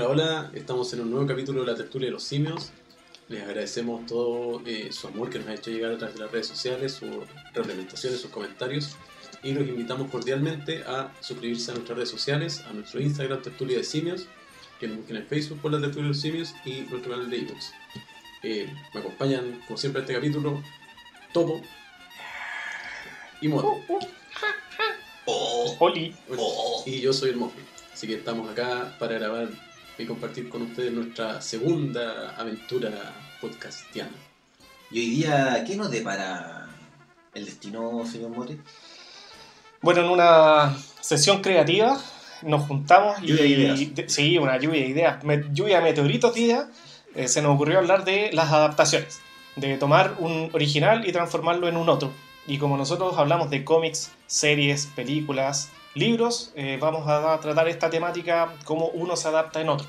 Hola, hola, estamos en un nuevo capítulo de la tertulia de los simios. Les agradecemos todo eh, su amor que nos ha hecho llegar a través de las redes sociales, sus representaciones, sus comentarios. Y los invitamos cordialmente a suscribirse a nuestras redes sociales, a nuestro Instagram Tertulia de Simios, que nos busquen en Facebook por la Tertulia de los Simios y nuestro canal de iVoox. Eh, me acompañan, como siempre, en este capítulo, Topo y Moto. Oli. Y yo soy el Mofi. Así que estamos acá para grabar y compartir con ustedes nuestra segunda aventura podcastiana. Y hoy día, ¿qué nos depara el destino, señor Mote? Bueno, en una sesión creativa nos juntamos y... Lluvia de ideas. de- sí, una lluvia de ideas. Me- lluvia de meteoritos de ideas. eh, se nos ocurrió hablar de las adaptaciones. De tomar un original y transformarlo en un otro. Y como nosotros hablamos de cómics, series, películas, libros, eh, vamos a tratar esta temática como uno se adapta en otro.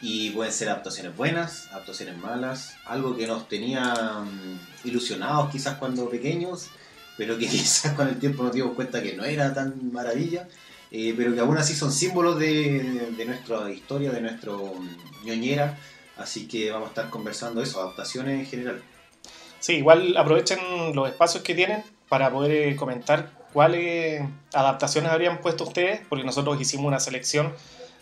Y pueden ser adaptaciones buenas, adaptaciones malas, algo que nos tenía mm, ilusionados quizás cuando pequeños, pero que quizás con el tiempo nos dimos cuenta que no era tan maravilla, eh, pero que aún así son símbolos de, de nuestra historia, de nuestro mm, ñoñera, así que vamos a estar conversando eso, adaptaciones en general. Sí, igual aprovechen los espacios que tienen para poder eh, comentar cuáles adaptaciones habrían puesto ustedes, porque nosotros hicimos una selección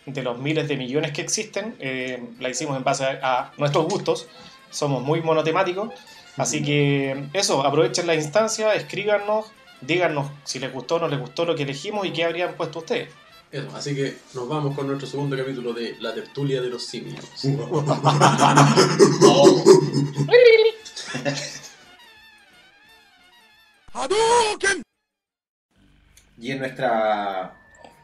de los miles de millones que existen, eh, la hicimos en base a, a nuestros gustos, somos muy monotemáticos, así que eso, aprovechen la instancia, escríbanos, díganos si les gustó o no les gustó lo que elegimos y qué habrían puesto ustedes. Eso, así que nos vamos con nuestro segundo capítulo de La tertulia de los simios. Y en nuestra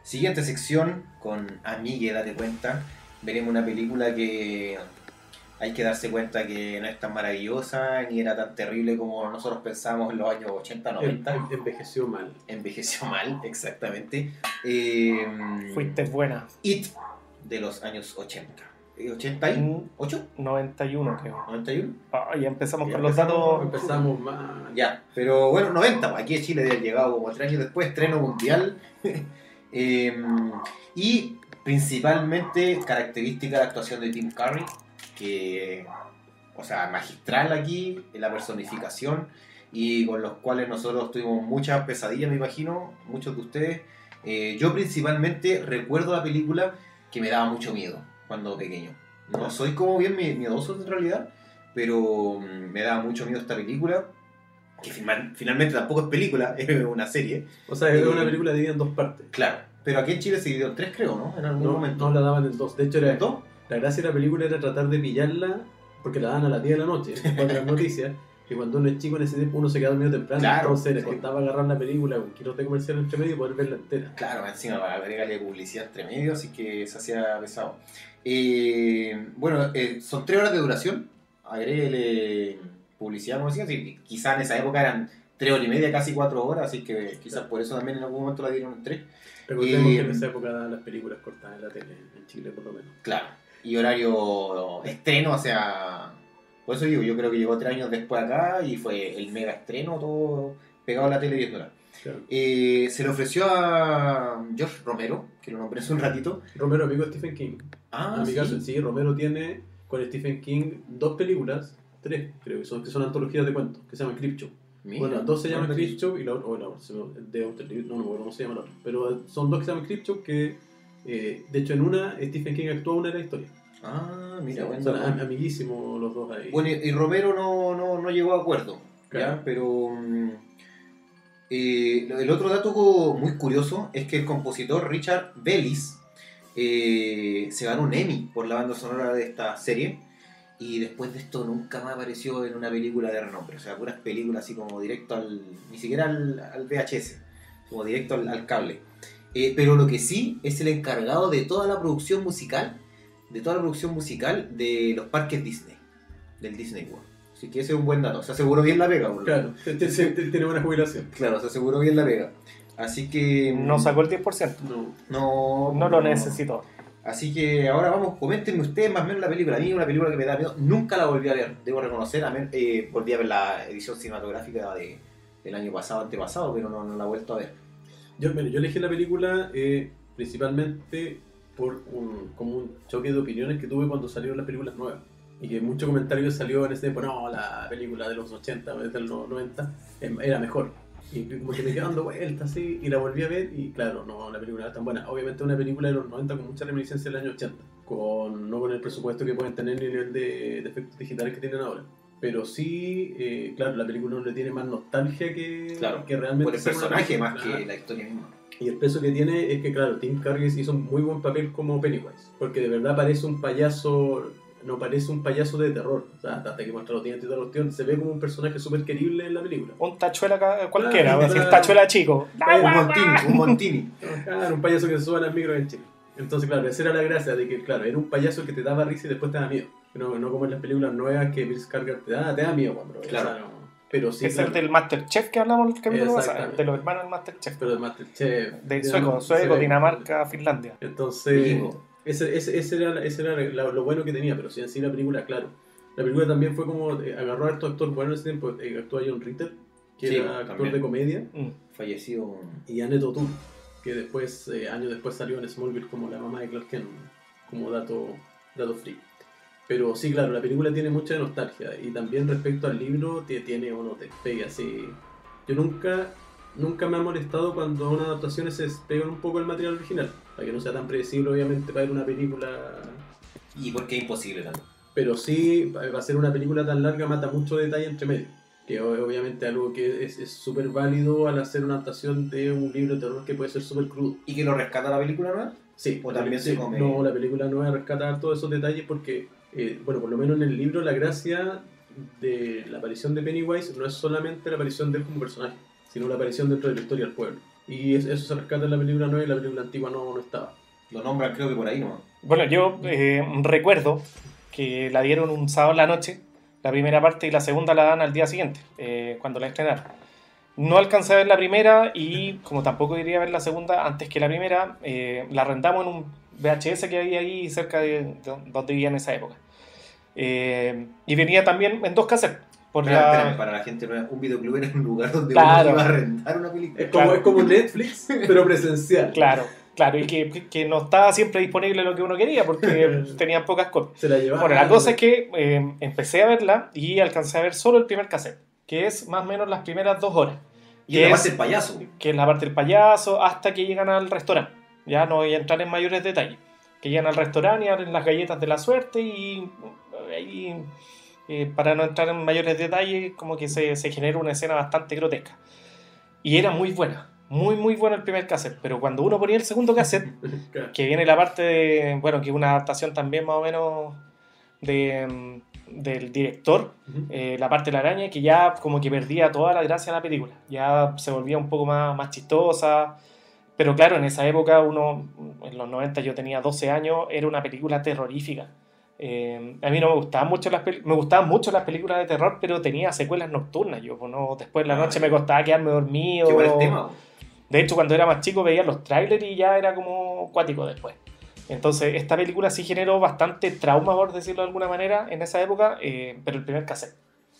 siguiente sección, con Amigue, date cuenta, veremos una película que hay que darse cuenta que no es tan maravillosa ni era tan terrible como nosotros pensábamos en los años 80, 90. En- envejeció mal. Envejeció mal, exactamente. Eh, Fuiste buena. It, de los años 80. Eh, ¿88? 91 creo. ¿91? Ah, ya empezamos Ya con los datos. Empezamos mal. Ya, pero bueno, 90, pues, aquí en Chile debe llegado como tres años después, estreno mundial. Eh, y principalmente característica de actuación de Tim Curry, que, o sea, magistral aquí, en la personificación, y con los cuales nosotros tuvimos muchas pesadillas, me imagino, muchos de ustedes. Eh, yo principalmente recuerdo la película que me daba mucho miedo cuando pequeño. No soy como bien mi- miedoso en realidad, pero mm, me daba mucho miedo esta película, que final- finalmente tampoco es película, es una serie. O sea, es Eh, una película dividida en dos partes. Claro, pero aquí en Chile se dividió en tres, creo, ¿no? En algún No, momento. no la daban en dos. De hecho, era, ¿Dos? la gracia de la película era tratar de pillarla porque la daban a las 10 de la noche, después de las noticias. Y cuando uno es chico en ese tiempo uno se queda dormido temprano. Claro, entonces les sí. costaba agarrar la película con kilos de comercial entre medio y poder verla entera. Claro, encima para agregarle publicidad entre medio, así que se hacía pesado. Eh, bueno, eh, son tres horas de duración. Agréguele publicidad, como decía. quizás en esa época eran tres horas y media, casi cuatro horas, así que quizás por eso también en algún momento la dieron en tres. Recordemos Eh, que en esa época daban las películas cortadas en la tele, en Chile por lo menos. Claro. Y horario estreno, o sea. Por eso digo, yo creo que llegó tres años después acá y fue el mega estreno, todo pegado a la tele viéndola. Claro. Eh, se le ofreció a George Romero, que lo nombré hace un ratito. Romero, amigo de Stephen King. Ah, en mi sí. caso, sí, Romero tiene con Stephen King dos películas, tres creo que son, que son antologías de cuentos, que se llaman Creepshow. Bueno, dos se llaman no, Creepshow y la otra, o la otra, se me- de Limits, no, no cómo se llama la otra. Pero son dos que se llaman Creepshow que, eh, de hecho, en una Stephen King actúa una de la historia. Ah, mira, Sí, buen son amiguísimos los dos ahí. Bueno, y Romero no, no, no llegó a acuerdo, Claro. ¿ya? Pero mm, eh, el otro dato muy curioso es que el compositor Richard Bellis eh, se ganó un Emmy por la banda sonora de esta serie y después de esto nunca más apareció en una película de renombre, o sea, puras películas así como directo al, ni siquiera al, al VHS, como directo al, al cable. Eh, pero lo que sí es el encargado de toda la producción musical, de toda la producción musical de los parques Disney, del Disney World. Así que ese es un buen dato, se aseguró bien la pega, lo Claro, tiene buena jubilación. Claro, se aseguró bien la pega. Así que. No sacó el 10%. No. No, No lo necesitó. Así que ahora vamos, coméntenme ustedes más o menos la película. A mí una película que me da miedo, nunca la volví a ver, debo reconocer. A men- eh, volví a ver la edición cinematográfica de, del año pasado, antepasado, pero no, no la he vuelto a ver. Yo, mira, yo elegí la película eh, principalmente por un, como un choque de opiniones que tuve cuando salieron las películas nuevas. Y que mucho comentario salió en ese tiempo, no, la película de los 80, de los 90, em, era mejor. Y como que me quedé dando vueltas así, y la volví a ver, y claro, no, la película era tan buena. Obviamente una película de los 90 con mucha reminiscencia del año 80, con, no con el presupuesto que pueden tener ni el nivel de, de efectos digitales que tienen ahora. Pero sí, eh, claro, la película no le tiene más nostalgia que, Claro, que realmente Por el una personaje más que la historia misma. Y el peso que tiene es que, claro, Tim Curry hizo un muy buen papel como Pennywise. Porque de verdad parece un payaso, no parece un payaso de terror. O sea, hasta que muestra los dientes y toda la cuestión, se ve como un personaje súper querible en la película. Un tachuela cualquiera, Claro, voy a decir tachuela chico. Claro, Un Montini, un Montini. Claro, un payaso que se sube al micro en Chile. Entonces, claro, esa era la gracia de que, claro, era un payaso que te daba risa y después te da miedo. No, no como en las películas nuevas que Bill Skarsgård te da, te da miedo cuando. Claro. O sea, no. Pero sí, es claro, el del Masterchef que hablamos el capítulo pasado, de los hermanos del Masterchef. pero de Masterchef. De sueco, no- sueco, Dinamarca, Finlandia. Entonces, ese, ese, ese era, ese era la- lo bueno que tenía, pero sí en sí la película, claro. La película también fue como, eh, agarró a estos actores buenos en ese tiempo, eh, actuó John Ritter, que Sí, era actor también. de comedia, Mm. Fallecido. y Annette O'Toole, que después, eh, años después salió en Smallville como la mamá de Clark Kent, como dato, dato free. Pero sí, claro, la película tiene mucha nostalgia, y también respecto al libro, tie- tiene unos despegues así. Yo nunca, nunca me ha molestado cuando una adaptación se despega un poco del material original, para que no sea tan predecible, obviamente, para ver una película Y porque es imposible también. pero sí, va a ser una película tan larga, mata mucho detalle entre medio. Que obviamente algo que es súper válido al hacer una adaptación de un libro de terror que puede ser súper crudo. ¿Y que lo rescata la película nueva? Sí, O también se come- No, la película no va a rescatar todos esos detalles porque, eh, bueno, por lo menos en el libro la gracia de la aparición de Pennywise no es solamente la aparición de él como personaje, sino la aparición dentro de la historia del pueblo. Y es- eso se rescata en la película nueva y la película antigua no, no estaba. Lo nombran creo que por ahí nomás. Bueno, yo eh, recuerdo que la dieron un sábado en la noche, la primera parte y la segunda la dan al día siguiente, eh, cuando la estrenaron. No alcancé a ver la primera y como tampoco iría a ver la segunda antes que la primera, eh, la rentamos en un VHS que había ahí cerca de, de donde vivía en esa época. Eh, y venía también en dos cassettes. Por Espera, la- espérame, para la gente nueva, un videoclub era un lugar donde Claro. uno iba a rentar una película. Es como, Claro. es como Netflix, pero presencial. Claro, claro, y que, que no estaba siempre disponible lo que uno quería porque tenían pocas copias. Se la llevaba. Bueno, la cosa es que eh, empecé a verla y alcancé a ver solo el primer cassette, que es más o menos las primeras dos horas, Y es- más el payaso. que es la parte del payaso, hasta que llegan al restaurante. Ya no voy a entrar en mayores detalles. Que llegan al restaurante y abren las galletas de la suerte y ahí, eh, para no entrar en mayores detalles, como que se, se genera una escena bastante grotesca. Y era muy buena, muy muy bueno el primer cassette, pero cuando uno ponía el segundo cassette, que viene la parte de, bueno, que es una adaptación también más o menos de, del director, eh, la parte de la araña, que ya como que perdía toda la gracia de la película, ya se volvía un poco más, más chistosa, pero claro, en esa época, uno, en los 90 yo tenía 12 años, era una película terrorífica. Eh, a mí no me gustaban mucho las me gustaban mucho las películas de terror, pero tenía secuelas nocturnas. Yo, pues, no, después de la Ah, noche me costaba quedarme dormido. Qué el tema. De hecho, cuando era más chico veía los trailers y ya era como cuático después. Entonces, esta película sí generó bastante trauma, por decirlo de alguna manera, en esa época, eh, pero el primer cassette.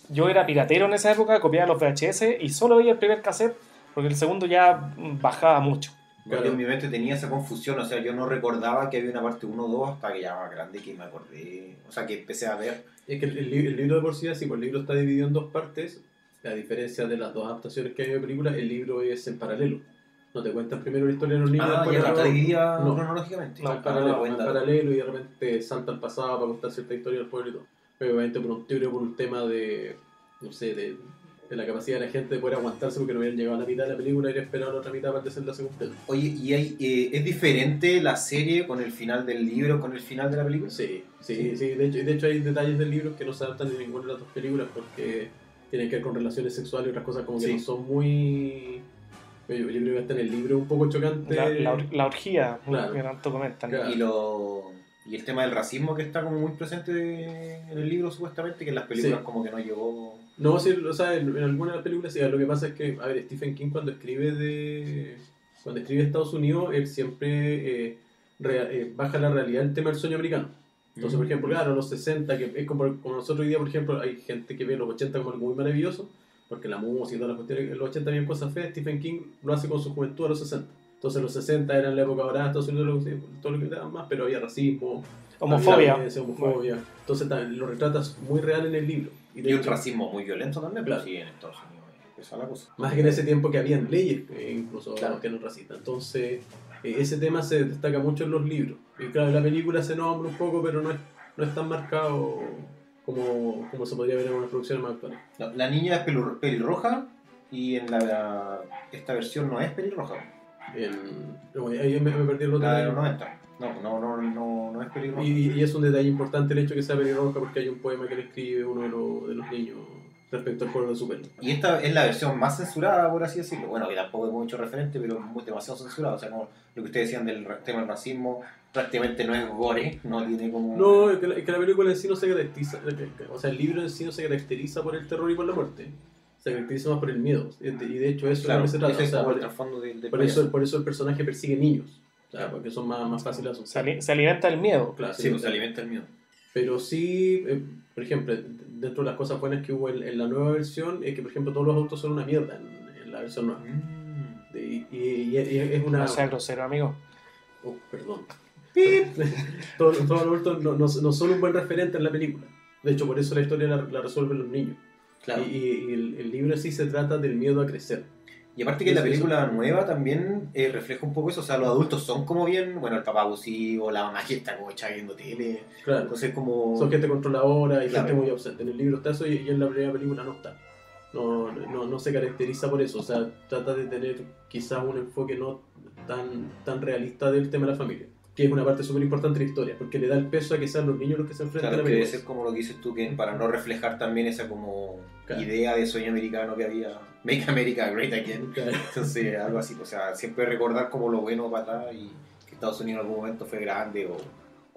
Yo era piratero en esa época, copiaba los VHS y solo veía el primer cassette porque el segundo ya bajaba mucho. Yo en mi mente tenía esa confusión, o sea, yo no recordaba que había una parte 1 o 2 hasta que ya más grande que me acordé, o sea, que empecé a ver. Es que el, el el libro de por sí, sí, pues el libro está dividido en dos partes. A diferencia de las dos adaptaciones que hay de película, el libro es en paralelo. No te cuentan primero la historia de los niños. Ah, después ya está dividida No. cronológicamente. No, en Ah, paralelo, buen en paralelo y de repente salta al pasado para contar cierta historia del pueblo y todo. Pero obviamente por un por un tema de, no sé, de, de la capacidad de la gente de poder aguantarse porque no habían llegado a la mitad de la película y habían esperado la otra mitad para desenlace completo. Oye, ¿y hay, eh, es diferente la serie con el final del libro con el final de la película? Sí, sí, sí. De hecho, de hecho hay detalles del libro que no se adaptan en ninguna de las dos películas porque tienen que ver con relaciones sexuales y otras cosas como que Sí. no son muy... Yo, yo creo que hasta en el libro un poco chocante. La, la or- la orgía, Claro. que tanto comentan. Claro. Y, lo, y el tema del racismo que está como muy presente en el libro supuestamente, que en las películas Sí. como que no llegó... No, sí, o sea, en, en algunas de las películas sí, lo que pasa es que, a ver, Stephen King cuando escribe de... Cuando escribe Estados Unidos, él siempre eh, rea- eh, baja la realidad del tema del sueño americano. Entonces, por ejemplo, claro, los 60, que es como, como nosotros hoy día, por ejemplo, hay gente que ve los 80 como algo muy maravilloso, porque la música y todas las cuestiones, en los 80 habían cosas feas, Stephen King lo hace con su juventud a los 60. Entonces los 60 eran la época dorada, Estados Unidos, todo lo que daban más, pero había racismo, Homofobia. había homofobia. Entonces ta- lo retratas muy real en el libro. Y Y un hecho, racismo muy violento también, Claro. pero sí, en Estados Unidos esa es la cosa. Más que en ese tiempo que habían leyes, eh, incluso Claro. que eran racistas. Entonces, eh, ese tema se destaca mucho en los libros. Y claro, en la película se nombra un poco, pero no es, no es tan marcado como, como se podría ver en una producción más actual. No, la niña es pelirroja y en la, esta versión no es pelirroja, Ahí me, me perdí el otro la de los detalle. 90. No, no, no, no, no es pelirroja. y, y es un detalle importante el hecho que sea pelirroja porque hay un poema que le escribe uno de los, de los niños respecto al color de su pelo. Y esta es la versión más censurada, por así decirlo. Bueno, que tampoco es mucho referente, pero muy, demasiado censurada. O sea, como lo que ustedes decían del tema del racismo, prácticamente no es gore, no tiene como... No, es que, la, es que la película en sí no se caracteriza, o sea, el libro en sí no se caracteriza por el terror y por la muerte, se caracteriza más por el miedo. Y de, y de hecho eso claro, es lo que se trata. es o sea, el por, trasfondo del, del por payaso. eso, por eso el personaje persigue niños, o sea, porque son más, más fáciles de Se, asustar. ali- se alimenta del miedo. Claro, Sí, sí, pues se alimenta el miedo. Pero sí, eh, por ejemplo, dentro de las cosas buenas que hubo en, en la nueva versión, es que, por ejemplo, todos los autos son una mierda en, en la versión nueva. Mm. De- Y, y- y es una... No sea grosero, amigo. Oh, perdón. todos, todos los autos no, no, no son un buen referente en la película. De hecho, por eso la historia la, la resuelven los niños. Claro. Y, el, el libro sí se trata del miedo a crecer. Y aparte que la película eso. nueva también eh, refleja un poco eso, o sea, los adultos son como bien, bueno, el papá abusivo, la mamá que está como hecha viendo tele, Claro. entonces como... Son gente controladora y Claro. gente muy ausente. En el libro está eso y, y en la primera película no está. No, no, no se caracteriza por eso. O sea, trata de tener quizás un enfoque no tan, tan realista del tema de la familia. Que es una parte súper importante de la historia, porque le da el peso a que sean los niños los que se enfrentan Claro, a la debe película. ser como lo que dices tú, que para no reflejar también esa como Claro. idea de sueño americano que había, Make America Great Again, Claro. entonces algo así, o sea, siempre recordar como lo bueno para atrás y que Estados Unidos en algún momento fue grande o,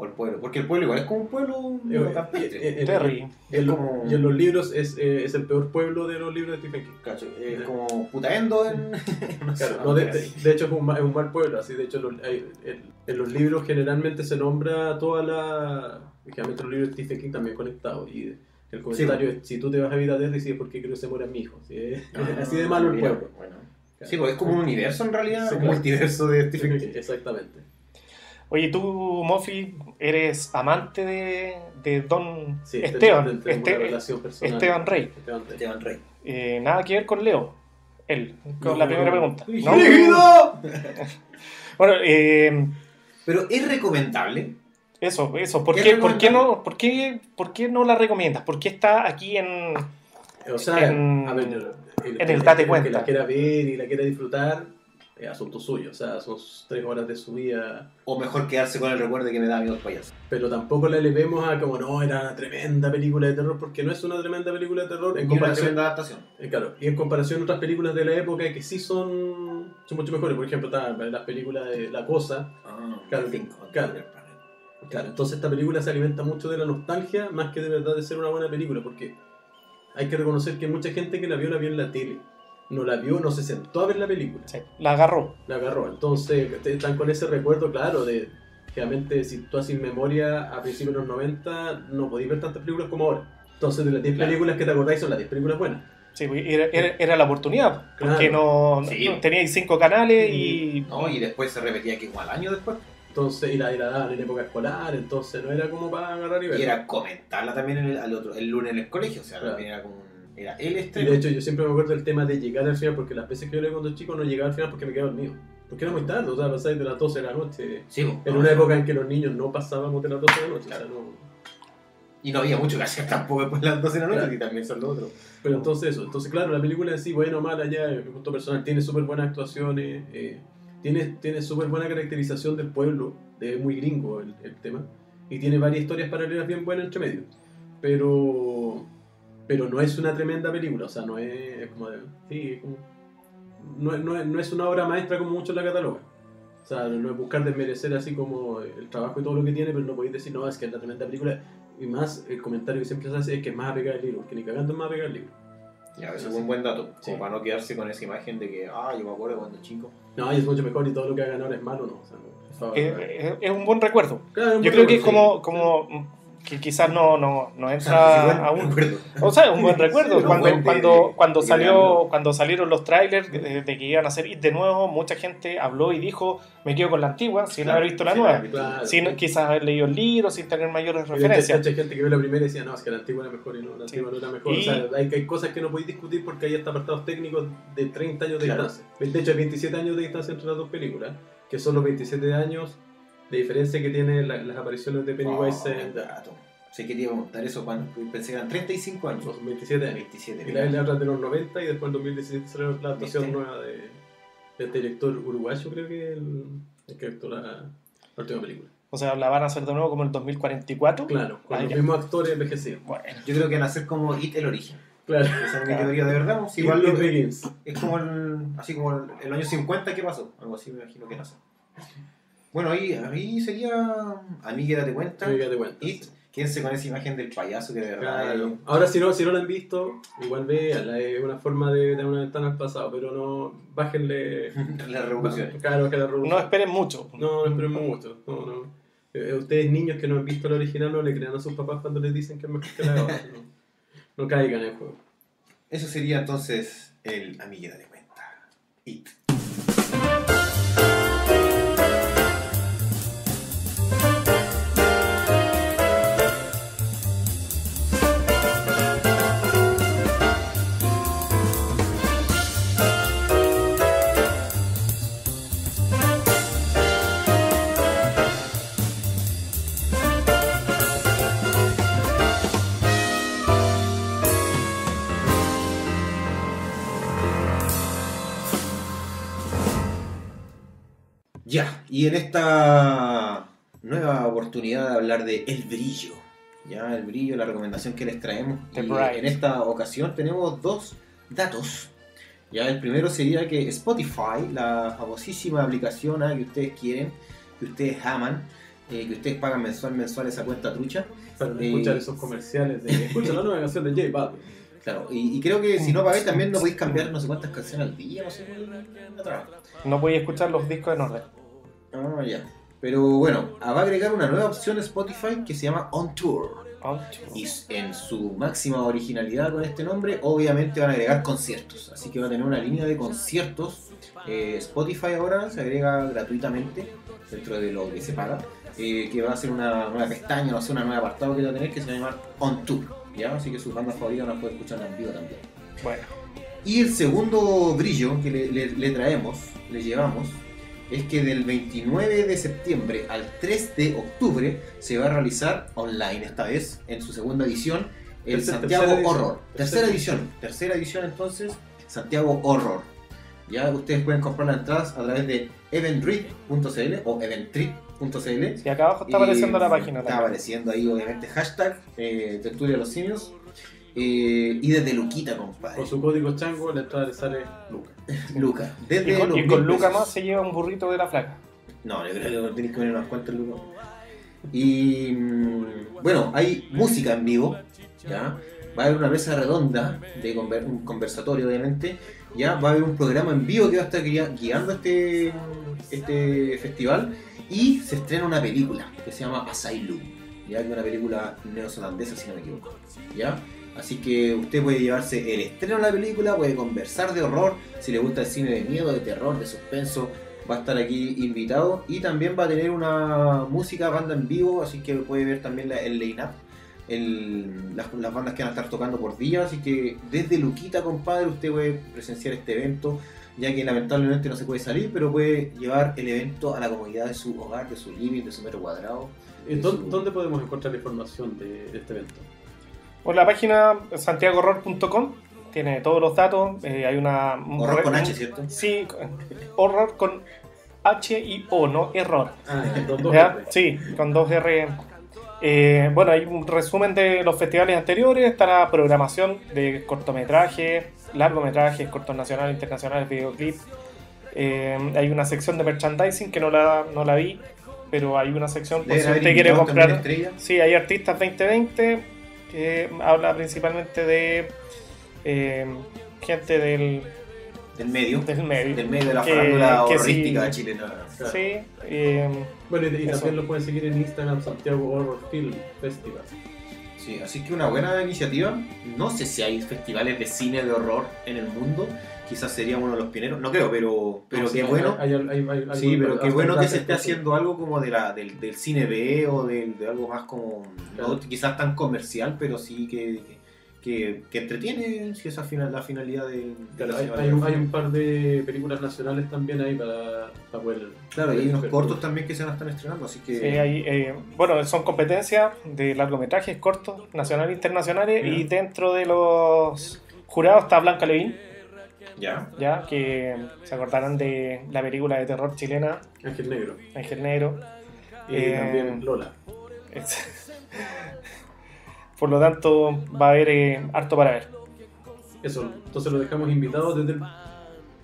o el pueblo, porque el pueblo igual es como un pueblo medio Eh, campestre. eh, eh, Terry. Y en, como- y en los libros es, eh, es el peor pueblo de los libros de Stephen King. Cacho, es como putaendo en... no sé, Claro, no, de, hecho es un, es un mal pueblo, así de hecho los- hay- en, en los libros generalmente se nombra toda la... Generalmente los libros de Stephen King también conectados y el comentario es, si tú te vas a vida de dices, ¿por qué creo que se muera mi hijo? Así, así de malo el Ah, Mira, pueblo. bueno. Sí, pues es como un universo en realidad, Sí, un claro. multiverso de Stephen King. Exactamente. Oye, tú, Mofi, eres amante de, de Don Sí, Esteban, Este- una relación personal. Esteban Rey. Esteban Rey. Esteban Rey. Eh, nada que ver con Leo. Él, con No, la primera no. pregunta. ¿no? Bueno, eh, Pero es recomendable. eso, eso. ¿Por ¿Qué qué, ¿por, qué no, por, qué, ¿Por qué no la recomiendas? ¿Por qué está aquí en...? O sea, En- a ver, el, en el date que cuenta. la quiera ver y la quiera disfrutar, es asunto suyo. O sea, son tres horas de su vida. O mejor quedarse con el recuerdo que me da miedo el payaso. Pero tampoco la elevemos a como, no, era una tremenda película de terror, porque no es una tremenda película de terror en Y una comparación, tremenda adaptación. eh, claro, y en comparación a otras películas de la época que sí son, son mucho mejores. Por ejemplo, las películas de La Cosa. Ah, Claro, cinco. claro. Claro, entonces esta película se alimenta mucho de la nostalgia más que de verdad de ser una buena película, porque hay que reconocer que mucha gente que la vio la vio en la tele. No la vio, no se sentó a ver la película. Sí, la agarró. la agarró. Entonces, están con ese recuerdo, claro, de realmente si tú haces memoria a principios de los 90, no podéis ver tantas películas como ahora. Entonces, de las 10 Claro. películas que te acordáis son las 10 películas buenas. Sí, pues, era, era, era la oportunidad. Porque Claro. no, Sí. no- teníais cinco canales y... No, y después se repetía que igual año después. Entonces, y la, y la daban en época escolar, entonces no era como para agarrar y ver. Y era comentarla también en el, al otro, el lunes en el colegio. O sea, Claro. también era como Era el Y de hecho, yo siempre me acuerdo del tema de llegar al final, porque las veces que yo le cuando chico no llegaba al final porque me quedaba dormido. Porque era muy tarde, o sea, pasáis de las 12 de la noche. Sí, En no, una época en que los niños no pasábamos de las 12 de la noche. o sea, no- Y no había mucho que hacer tampoco después de las 12 de la noche, Claro. que también son los otros. Pero entonces eso, entonces claro, la película en sí, bueno mala ya, mi punto personal, tiene súper buenas actuaciones, eh, tiene, tiene súper buena caracterización del pueblo, es muy gringo el, el tema, y tiene varias historias paralelas bien buenas entre medio. Pero, pero no es una tremenda película, o sea, no es, es como de, sí, es como- no, es- no, es, no es una obra maestra como muchos la catalogan. O sea, no es buscar desmerecer así como el trabajo y todo lo que tiene, pero no podéis decir, no, es que es la tremenda película. Y más, el comentario que siempre se hace es que es más apegada al libro, porque ni cagando es más apegada al libro. Ya, eso es un buen dato. Sí. Como para no quedarse con esa imagen de que, ah, yo me acuerdo cuando chico. No, y es mucho mejor y todo lo que hagan ahora es malo, no. O sea, no, es Es, es- un buen recuerdo. Claro, es Yo muy creo que es como, como que quizás no, no, no entra igual, aún. me acuerdo. O sea, un buen recuerdo. Sí, cuando, buen de- cuando, cuando, salió, cuando salieron los trailers de, de que iban a hacer It de nuevo, mucha gente habló y dijo, me quedo con la antigua, sin Claro, haber visto la nueva. Claro. Sin quizás haber leído el libro, sin tener mayores Y referencias. mucha gente que ve la primera y decía, no, es que la antigua era mejor y no, la Sí. antigua no era mejor. Y- O sea, hay, hay cosas que no podéis discutir porque hay hasta apartados técnicos de 30 años de Claro. distancia. De hecho, hay 27 años de distancia entre las dos películas, que son los 27 años de diferencia que tienen la- las apariciones de Pennywise Oh, en dato. Sé que te iba a montar eso cuando pensé que eran 35 años. los 27 años. 27. Y la, la otra de los 90 y después en 2017 salió la adaptación ¿Viste? nueva de, de este director uruguayo, creo que el, el que actuó la, la última película. O sea, la van a hacer de nuevo como en el 2044. Claro, con Ah, los ya. mismos actores envejecidos. Bueno, Yo creo que van a ser como It el origen. Claro. Esa es mi teoría de verdad. pues, Igual lo- Begins. es como el, así como el, el año 50 que pasó. Algo así me imagino que no sé. Bueno, ahí, ahí sería. A mí que date cuenta. Que te cuento. It. Quédense con esa imagen del payaso que de verdad. Claro. es- Ahora, si no, si no la han visto, igual véanla. Es una forma de dar una ventana al pasado, pero no. Bájenle. Las revoluciones. Claro, que la revolución. no esperen mucho. No, no esperen mucho. No, no. Eh, ustedes, niños que no han visto la original, no le crean a sus papás cuando les dicen que es mejor que la otra. No, no caigan en el juego. Eso sería entonces el amiguera de cuenta. It. Y en esta nueva oportunidad de hablar de El Brillo. Ya, El Brillo, la recomendación que les traemos. Y en esta ocasión tenemos dos datos. Ya, el primero sería que Spotify, la famosísima aplicación ah, que ustedes quieren, que ustedes aman, eh, que ustedes pagan mensual, mensual esa cuenta trucha. Para no Eh, escuchar esos comerciales de. Escucha la nueva canción de J Balvin. Claro, y, y creo que si no pagáis también no podéis cambiar no sé cuántas canciones al día, no sé. No podéis escuchar los discos en orden. Ah, ya. Pero bueno, ah, va a agregar una nueva opción a Spotify que se llama On Tour. Y en su máxima originalidad con este nombre, obviamente van a agregar conciertos. Así que va a tener una línea de conciertos. Eh, Spotify ahora se agrega gratuitamente dentro de lo que se paga. eh, que va a ser una nueva pestaña, no sé, una nueva apartado que va a tener que se va a llamar On Tour. ¿ya? Así que sus bandas favoritas las pueden escuchar en vivo también. Bueno, Y el segundo brillo que le, le- le traemos, le llevamos, es que del 29 de septiembre al 3 de octubre se va a realizar online, esta vez en su segunda edición, el Tercer- Santiago tercera. Horror. Tercera Tercera edición, tercera edición entonces, Santiago Horror. Ya ustedes pueden comprar las entradas a través de eventread.cl o eventread.cl. y acá abajo está Y apareciendo la página Está también. apareciendo ahí, obviamente, hashtag eh, Tertulia de los Simios. Eh, y desde Luquita, compadre. Con su código chango, la entrada le sale Lucas. Luca. Desde Y con, los y con Luca más se lleva un burrito de la flaca. No, yo creo que tenéis que poner unas cuantas lucas. Y mm, bueno, hay música en vivo, ¿ya? Va a haber una mesa redonda de conver- un conversatorio, obviamente. Ya va a haber un programa en vivo que va a estar guia- guiando este, este festival. Y se estrena una película que se llama Asylum, ya que es una película neozelandesa, si no me equivoco. ¿ya? Así que usted puede llevarse el estreno de la película, puede conversar de horror, si le gusta el cine de miedo, de terror, de suspenso, va a estar aquí invitado y también va a tener una música, banda en vivo, así que puede ver también la- el line-up, las, las bandas que van a estar tocando por día, así que desde Luquita, compadre, usted puede presenciar este evento, ya que lamentablemente no se puede salir, pero puede llevar el evento a la comodidad de su hogar, de su living, de su metro cuadrado. ¿Y de dó- su- ¿Dónde podemos encontrar la información de, de este evento? Por la página santiagohorror.com tiene todos los datos. eh, hay una. un Horror re- con H, ¿cierto? Sí, horror con H y O, no error. Ah, dos, dos. R. Sí, con dos R. Eh, bueno, hay un resumen de los festivales anteriores, está la programación de cortometrajes, largometrajes, cortos nacionales, internacionales, videoclips. Eh, hay una sección de merchandising que no la, no la vi, pero hay una sección por si usted quiere comprar. Sí, hay artistas 2020 que habla principalmente de eh, gente del, del medio. del medio. Del medio de la Que- farándula que horrorística sí. chilena. Claro. Sí, eh, Bueno, y, y también lo pueden seguir en Instagram, Santiago Horror Film Festival. Sí, así que una buena iniciativa. No sé si hay festivales de cine de horror en el mundo. Quizás sería uno de los pioneros. No creo, pero, pero No, qué sí, bueno. hay- hay- hay- hay- Sí, pero qué bueno que se esté haciendo algo como de la, del, del cine B o del- de, algo más como, Claro. no quizás tan comercial, pero sí que, que, que entretiene, si esa es final, la finalidad de, de Claro, la hay, hay un, hay un par de películas nacionales también ahí para, para poder. Claro, y hay unos cortos también que se van a estar estrenando, así que... sí, hay, eh, bueno, son competencias de largometrajes cortos, nacionales e internacionales, y dentro de los jurados está Blanca Levín, Ya. ya que se acordarán de la película de terror chilena Ángel Negro. Ángel Negro. Y Eh, también Lola. Es- Por lo tanto, va a haber eh, harto para ver. Eso, entonces lo dejamos invitados desde el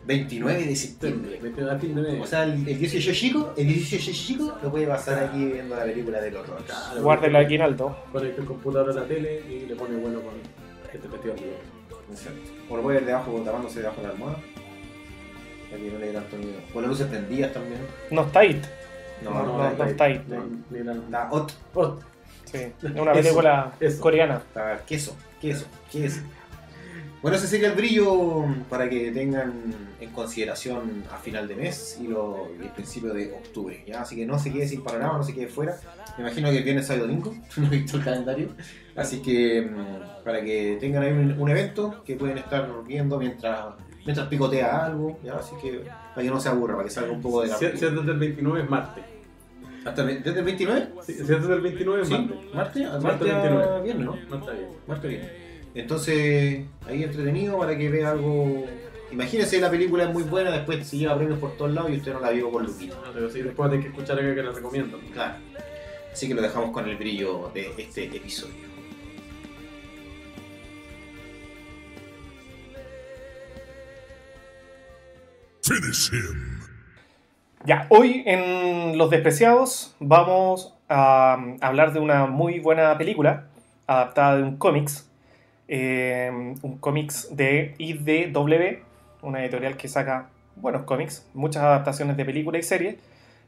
29 de septiembre. a fin de mes. O sea, el, el 18 chico, el 18 chico lo puede pasar aquí viendo la película del horror. Claro. Guárdela aquí en alto. Conecta el computador a la tele y le pone bueno con este. Exacto. O lo puede ver debajo, tapándose debajo de la almohada. Para que no le dé tanto miedo. Con las luces prendidas también. No está it. No, No, no, no, está, no está ahí. Ni- ni la- está hot. Oh, Sí. Es una película eso. coreana. Está queso, queso, queso. Bueno, ese sería el brillo para que tengan en consideración a final de mes y, lo, y el principio de octubre. ¿ya? Así que no se quede sin panorama, no se quede fuera. Me imagino que el viernes sábado domingo, no he visto el calendario. Así que mm, para que tengan ahí un, un evento que pueden estar viendo mientras, mientras picotea algo. ¿ya? Así que para que no se aburra, para que salga un poco de la Si, si es película. desde el 29 es martes. ¿Hasta el- ¿Desde el 29? Si, si es desde el 29 es Sí, martes. martes, Martes martes 29. a viernes, ¿no? Está bien. Marca bien. Entonces, ahí entretenido para que vea algo. Imagínense, la película es muy buena, después se lleva premios por todos lados y usted no la vio con Luquita. No, pero sí, después hay que escuchar acá que la recomiendo. Claro. Así que lo dejamos con el brillo de este episodio. Finish him. Ya, hoy en Los Despreciados vamos a um, hablar de una muy buena película adaptada de un cómics. Eh, un cómics de IDW, una editorial que saca buenos cómics, muchas adaptaciones de películas y series.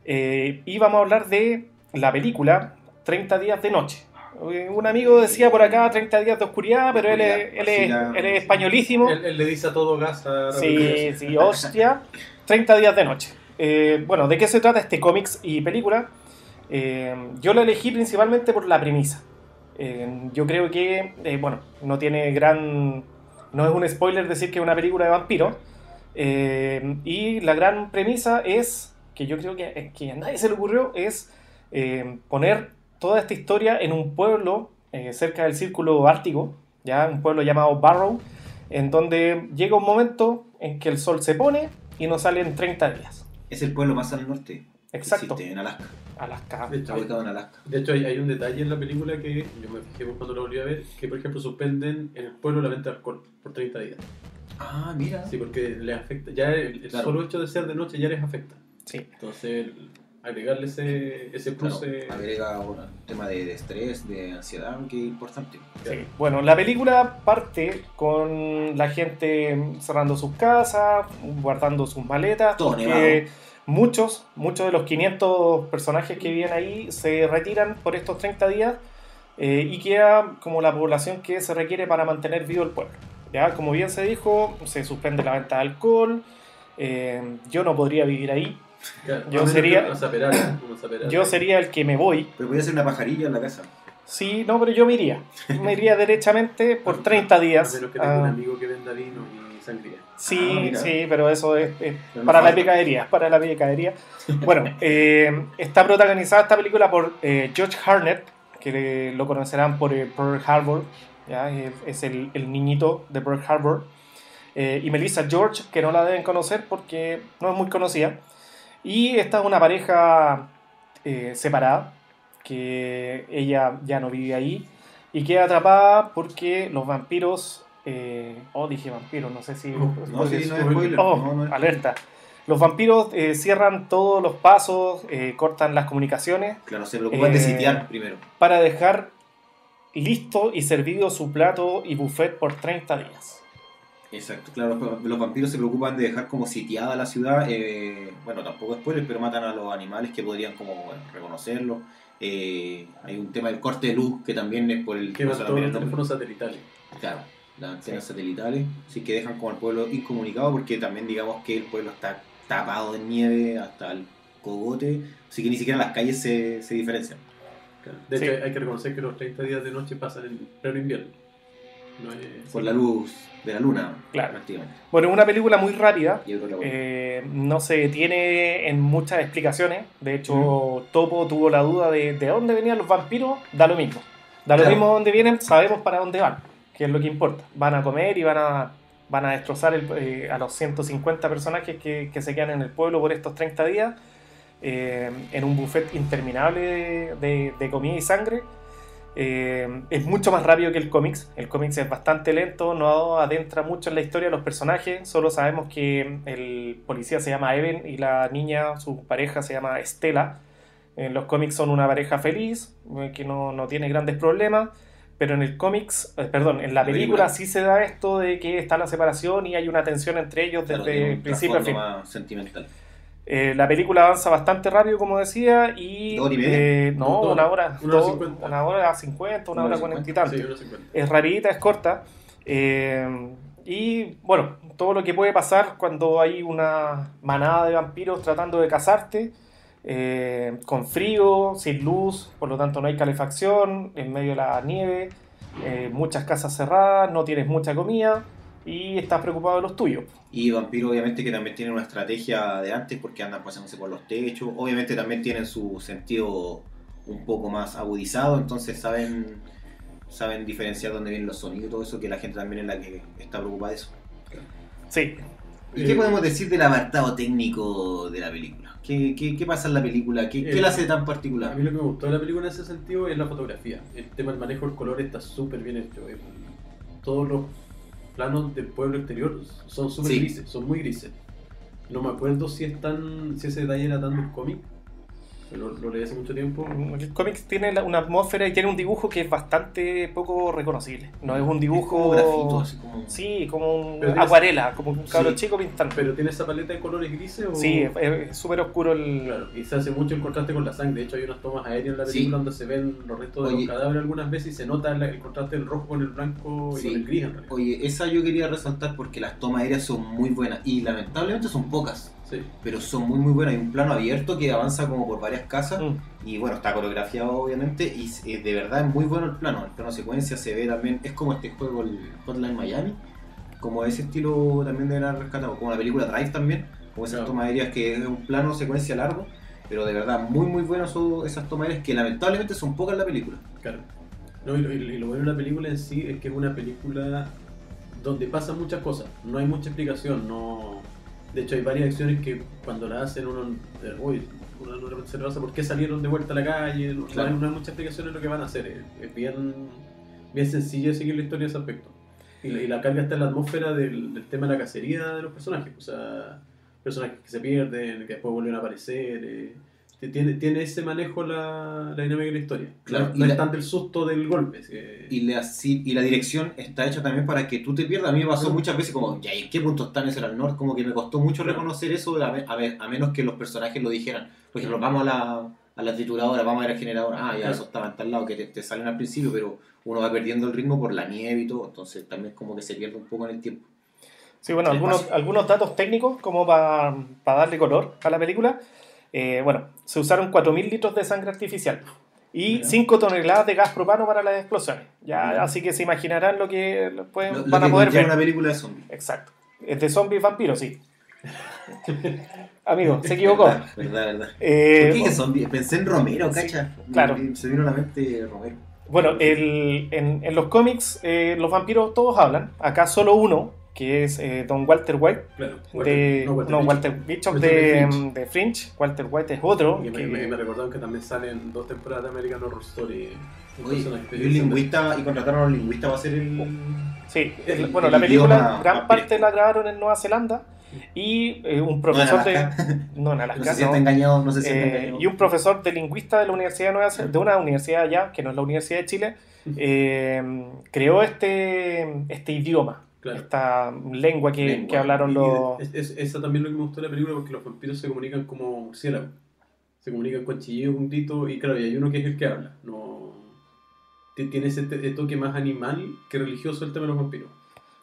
eh, y vamos a hablar de la película 30 días de noche. Eh, Un amigo decía por acá 30 días de oscuridad, pero él es, él es- él es españolísimo. Él, él le dice a todo gas a Sí, sí, hostia. 30 días de noche. Eh, bueno, ¿de qué se trata este cómics y película? Eh, yo lo elegí principalmente por la premisa. Eh, yo creo que, eh, bueno, no tiene gran... No es un spoiler decir que es una película de vampiros. Eh, y la gran premisa es, que yo creo que, que a nadie se le ocurrió, es eh, poner toda esta historia en un pueblo eh, cerca del círculo ártico, ya un pueblo llamado Barrow, en donde llega un momento en que el sol se pone y no sale en 30 días. Es el pueblo más al norte. Exacto. en Alaska. Alaska. De hecho, ubicado en Alaska. de hecho, hay, hay un detalle en la película que yo me fijé cuando lo volví a ver, que por ejemplo suspenden en el pueblo la venta de alcohol por 30 días. Ah, mira. Sí, porque le afecta, ya el, el Claro. solo hecho de ser de noche ya les afecta. Sí. Entonces, el- agregarle ese, ese Claro, plus... eh, agrega un tema de, de estrés, de ansiedad, que es importante. Sí. Bueno, la película parte con la gente cerrando sus casas, guardando sus maletas, Todo porque nevado. Muchos, muchos de los 500 personajes que viven ahí se retiran por estos 30 días eh, y queda como la población que se requiere para mantener vivo el pueblo. ¿ya? Como bien se dijo, se suspende la venta de alcohol, eh, yo no podría vivir ahí, claro, yo a sería- aperara, yo sería el que me voy. Pero podría ser una pajarilla en la casa. Sí, no, pero yo me iría. Me iría derechamente por 30 días. A menos que tenga un me que venda vino y sangría. Sí, Ah, sí, pero eso es, es Pero no para la picadería, para la picadería. Bueno, eh, está protagonizada esta película por eh, George Harnett, que le- lo conocerán por eh, Pearl Harbor, ¿ya? Es, el, el niñito de Pearl Harbor. Eh, y Melissa George, que no la deben conocer porque no es muy conocida. Y esta es una pareja separada, que ella ya no vive ahí y queda atrapada porque los vampiros... eh, oh, dije vampiros, no sé si... No, No, sí, no es spoiler. spoiler. Oh, no, no es- alerta. Los vampiros eh, cierran todos los pasos, eh, cortan las comunicaciones Claro, se preocupan de Eh, sitiar primero. para dejar listo y servido su plato y buffet por 30 días. Exacto, claro, los- vampiros se preocupan de dejar como sitiada la ciudad, eh, bueno, tampoco spoilers, pero matan a los animales que podrían como bueno, reconocerlos. Eh, hay un tema del corte de luz que también es por el... Que también los teléfonos satelitales. Claro, las antenas satelitales, así que dejan como al pueblo incomunicado porque también digamos que el pueblo está tapado de nieve hasta el cogote, así que ni siquiera las calles se, se diferencian. Claro. De Sí. hecho, hay que reconocer que los 30 días de noche pasan en pleno invierno. No es... Por la luz de la luna, Claro. prácticamente. Bueno, es una película muy rápida. Y otro la eh, no se detiene en muchas explicaciones. De hecho, Topo tuvo la duda de de dónde venían los vampiros. Da lo mismo. Da lo Claro. mismo dónde vienen, sabemos para dónde van, que es lo que importa. Van a comer y van a, van a destrozar el- eh, a los 150 personajes que, que se quedan en el pueblo por estos 30 días. eh, en un buffet interminable de, de- de comida y sangre. Eh, es mucho más rápido que el cómics. El cómics es bastante lento, no adentra mucho en la historia de los personajes. Solo sabemos que el policía se llama Evan y la niña, su pareja, se llama Estela. En los cómics son una pareja feliz, eh, que no, no tiene grandes problemas. Pero en el cómics, eh, perdón, en la La película, película. sí se da esto de que está la separación y hay una tensión entre ellos Claro, desde el un principio a fin. más sentimental. Eh, la película avanza bastante rápido, como decía, y... Eh, no, Dos una hora, Una hora dos- una hora cincuenta, una Una hora cuarenta y tanto. Sí, unos 50. Es rapidita, es corta. eh, y bueno, todo lo que puede pasar cuando hay una manada de vampiros tratando de cazarte, eh, con frío, sin luz, por lo tanto no hay calefacción, en medio de la nieve, eh, muchas casas cerradas, no tienes mucha comida y estás preocupado de los tuyos. Y Vampiro obviamente que también tienen una estrategia de antes porque andan pasándose por los techos. Obviamente también tienen su sentido un poco más agudizado, entonces saben saben diferenciar dónde vienen los sonidos y todo eso, que la gente también es la que está preocupada de eso. Sí, ¿Y Eh, qué podemos decir del apartado técnico de la película? ¿Qué, qué, qué pasa en la película? ¿Qué, qué Eh, la hace tan A particular? mí lo que me gustó de la película en ese sentido es la fotografía. El tema del manejo del color está súper bien hecho. Todos los planos del pueblo exterior son súper Sí. grises, son muy grises. No me acuerdo si, es tan, si ese detalle era tan del cómic. Lo, lo leí hace mucho tiempo. El cómic tiene la- una atmósfera y tiene un dibujo que es bastante poco reconocible. No es un Es dibujo. como grafito, así como... Sí, como un tienes- acuarela, como un cabro Sí. chico pintando. Pero tiene esa paleta de colores grises. O... Sí, es- es súper oscuro el. Claro, y se hace mucho el contraste con la sangre. De hecho, hay unas tomas aéreas en la Sí. película donde se ven los restos de Oye. los cadáveres algunas veces y se nota el contraste del rojo con el blanco y Sí. con el gris en realidad. Oye, esa yo quería resaltar porque las tomas aéreas son muy buenas y lamentablemente son pocas, Sí. pero son muy muy buenas. Hay un plano abierto que avanza como por varias casas Mm. y bueno, está coreografiado obviamente y eh, de verdad es muy bueno el plano. El plano secuencia se ve también, es como este juego, el Hotline Miami, como ese estilo también de haber rescatado, como la película Drive también, como esas Claro. tomas aéreas que es un plano secuencia largo, pero de verdad muy muy buenas son esas tomas aéreas que lamentablemente son pocas en la película. Claro. No, y, lo, y lo bueno de la película en sí es que es una película donde pasan muchas cosas. No hay mucha explicación. no De hecho, hay varias acciones que cuando las hacen uno, eh, uy, uno de se pasa por qué salieron de vuelta a la calle. No, Claro. hay, no hay mucha explicación en lo que van a hacer. Es, es bien, bien sencillo seguir la historia en ese aspecto. Y la, y la carga está en la atmósfera del, del tema de la cacería de los personajes. O sea, personajes que se pierden, que después vuelven a aparecer. eh, tiene, tiene ese manejo la, la dinámica de la historia. Claro, no y no la- es tanto el susto del golpe. que- Y la, sí, y la dirección está hecha también para que tú te pierdas. A mí me pasó Claro. muchas veces como, ya, ¿y en qué punto está en ese al norte? Como que me costó mucho Claro. reconocer eso, a, a a menos que los personajes lo dijeran. Por ejemplo, vamos a la, a la trituradora, vamos a ver al generador. Ah, ya, Claro. eso estaba en tal lado, que te, te salen al principio, pero uno va perdiendo el ritmo por la nieve y todo. Entonces también como que se pierde un poco en el tiempo. Sí, bueno, Sí, algunos, algunos datos técnicos como para darle color a la película. Eh, bueno, se usaron 4.000 litros de sangre artificial y Mira. 5 toneladas de gas propano para las explosiones. Ya, Mira. así que se imaginarán lo que pueden, Lo, lo van a que poder conlleva ver. una película de zombies. Exacto. Es de zombies vampiros, sí. Amigo, se equivocó. Verdad, verdad, verdad. Eh, ¿Por qué dije zombie? Pensé en Romero, Sí, cacha. claro. Me- Se vino a la mente Romero. Bueno, el- en, en los cómics eh, los vampiros todos hablan. Acá solo uno, que es eh, Don Walter White. Claro, de, no, Bishop. Walter Bishop Walter de, de Fringe. de Fringe. Walter White es otro. Y me, que- me, me recordaron que también salen dos temporadas de American Horror Story. Oye, y un lingüista, y contrataron a un lingüista para hacer el... Sí, El- el- bueno, el la película idioma gran parte la grabaron en Nueva Zelanda y eh, un profesor de Alaska. no en No Alaska, se no. siente engañado, no se siente Eh, engañado. y un profesor de lingüista de la Universidad de Nueva Zelanda, de una universidad allá, que no es la Universidad de Chile, eh, creó este, este idioma Claro. esta lengua que, Lengua. que hablaron Y- los... es, es- esa también lo que me gustó de la película porque los vampiros se comunican como murciélagos. Se comunican con chillido, con grito, y claro, y hay uno que es el que habla. No, ti- tiene ese te- toque más animal que religioso el tema de los vampiros.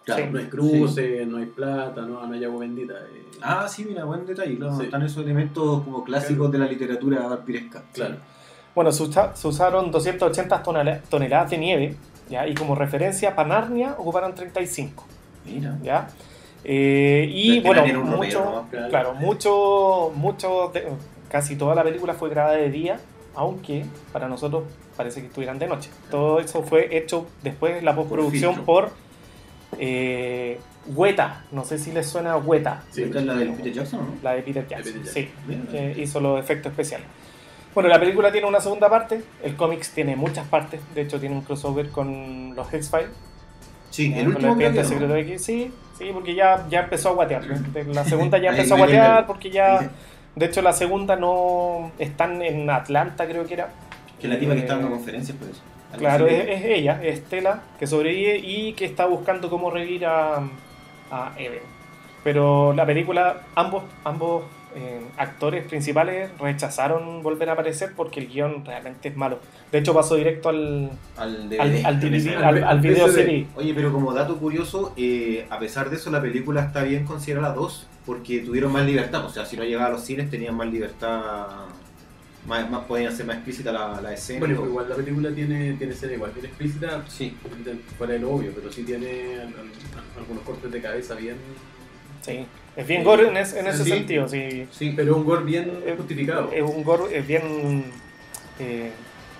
Claro. Sí. No hay cruces, no hay plata, no, no hay agua bendita. eh. Ah, sí, mira, buen detalle. Claro, Sí. están esos elementos como clásicos de la literatura vampiresca. Claro. Bueno, se, usa- se usaron 280 tonela- toneladas de nieve, ¿ya? Y como referencia, para Narnia ocuparon 35, Mira. ¿ya? Eh, y bueno. Claro. mucho, mucho, de- casi toda la película fue grabada de día, aunque para nosotros parece que estuvieran de noche. Todo eso fue hecho después de la postproducción filtro. por eh, Weta, no sé si les suena Weta, Sí, ¿Esta es la del Peter Jackson no? la de Peter Jackson, Peter sí, que hizo los efectos especiales. Bueno, la película tiene una segunda parte, el cómics tiene muchas partes, de hecho tiene un crossover con los X-Files, Sí, el con último que secretos X, sí, sí, porque ya, ya empezó a guatear, la segunda ya empezó a guatear porque ya, de hecho la segunda no, están en Atlanta creo que era, Que la tipa que está dando Eh, conferencias por eso. Claro, es, es ella, es Stella, que sobrevive y que está buscando cómo revivir a, a Even. Pero la película, ambos, ambos eh, actores principales rechazaron volver a aparecer porque el guion realmente es malo. De hecho, pasó directo al, Al al, DVD. al DVD, al- al, al al video. CD. Oye, pero como dato curioso, eh, a pesar de eso, la película está bien considerada 2 porque tuvieron más libertad. O sea, si no llegaba a los cines, tenían más libertad. Más, más podían ser más explícita la, la escena. Bueno, igual la película tiene, tiene escena igual, bien explícita, Sí, fuera de lo obvio, pero sí tiene al- al- algunos cortes de cabeza bien. Sí. Es bien gore en, es- en ese Sí. sentido, sí. sí. Pero un gore bien Eh, justificado. Es un gore es bien eh,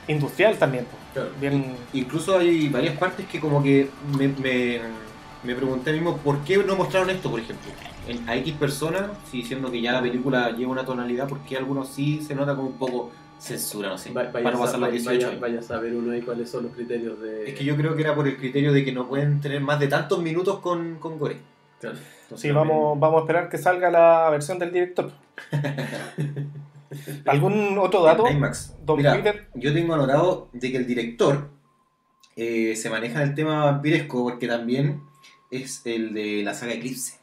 industrial también. Claro. Bien, Incluso hay varias partes que como que me, me, me pregunté mismo por qué no mostraron esto, por ejemplo. En, a X personas, sí, diciendo que ya la película lleva una tonalidad, ¿por qué algunos sí se nota como un poco censura, no sé, Va- para Vaya, no a, pasar los vaya, 18 vaya, años? vaya a saber uno ahí cuáles son los criterios de. Es que yo creo que era por el criterio de que no pueden tener más de tantos minutos con, con Gore. Claro. Entonces, Sí, vamos, vamos a esperar que salga la versión del director. ¿Algún otro dato? en IMAX. Don Mira, Peter. yo tengo anotado de que el director eh, se maneja en el tema vampiresco porque también es el de la saga Eclipse.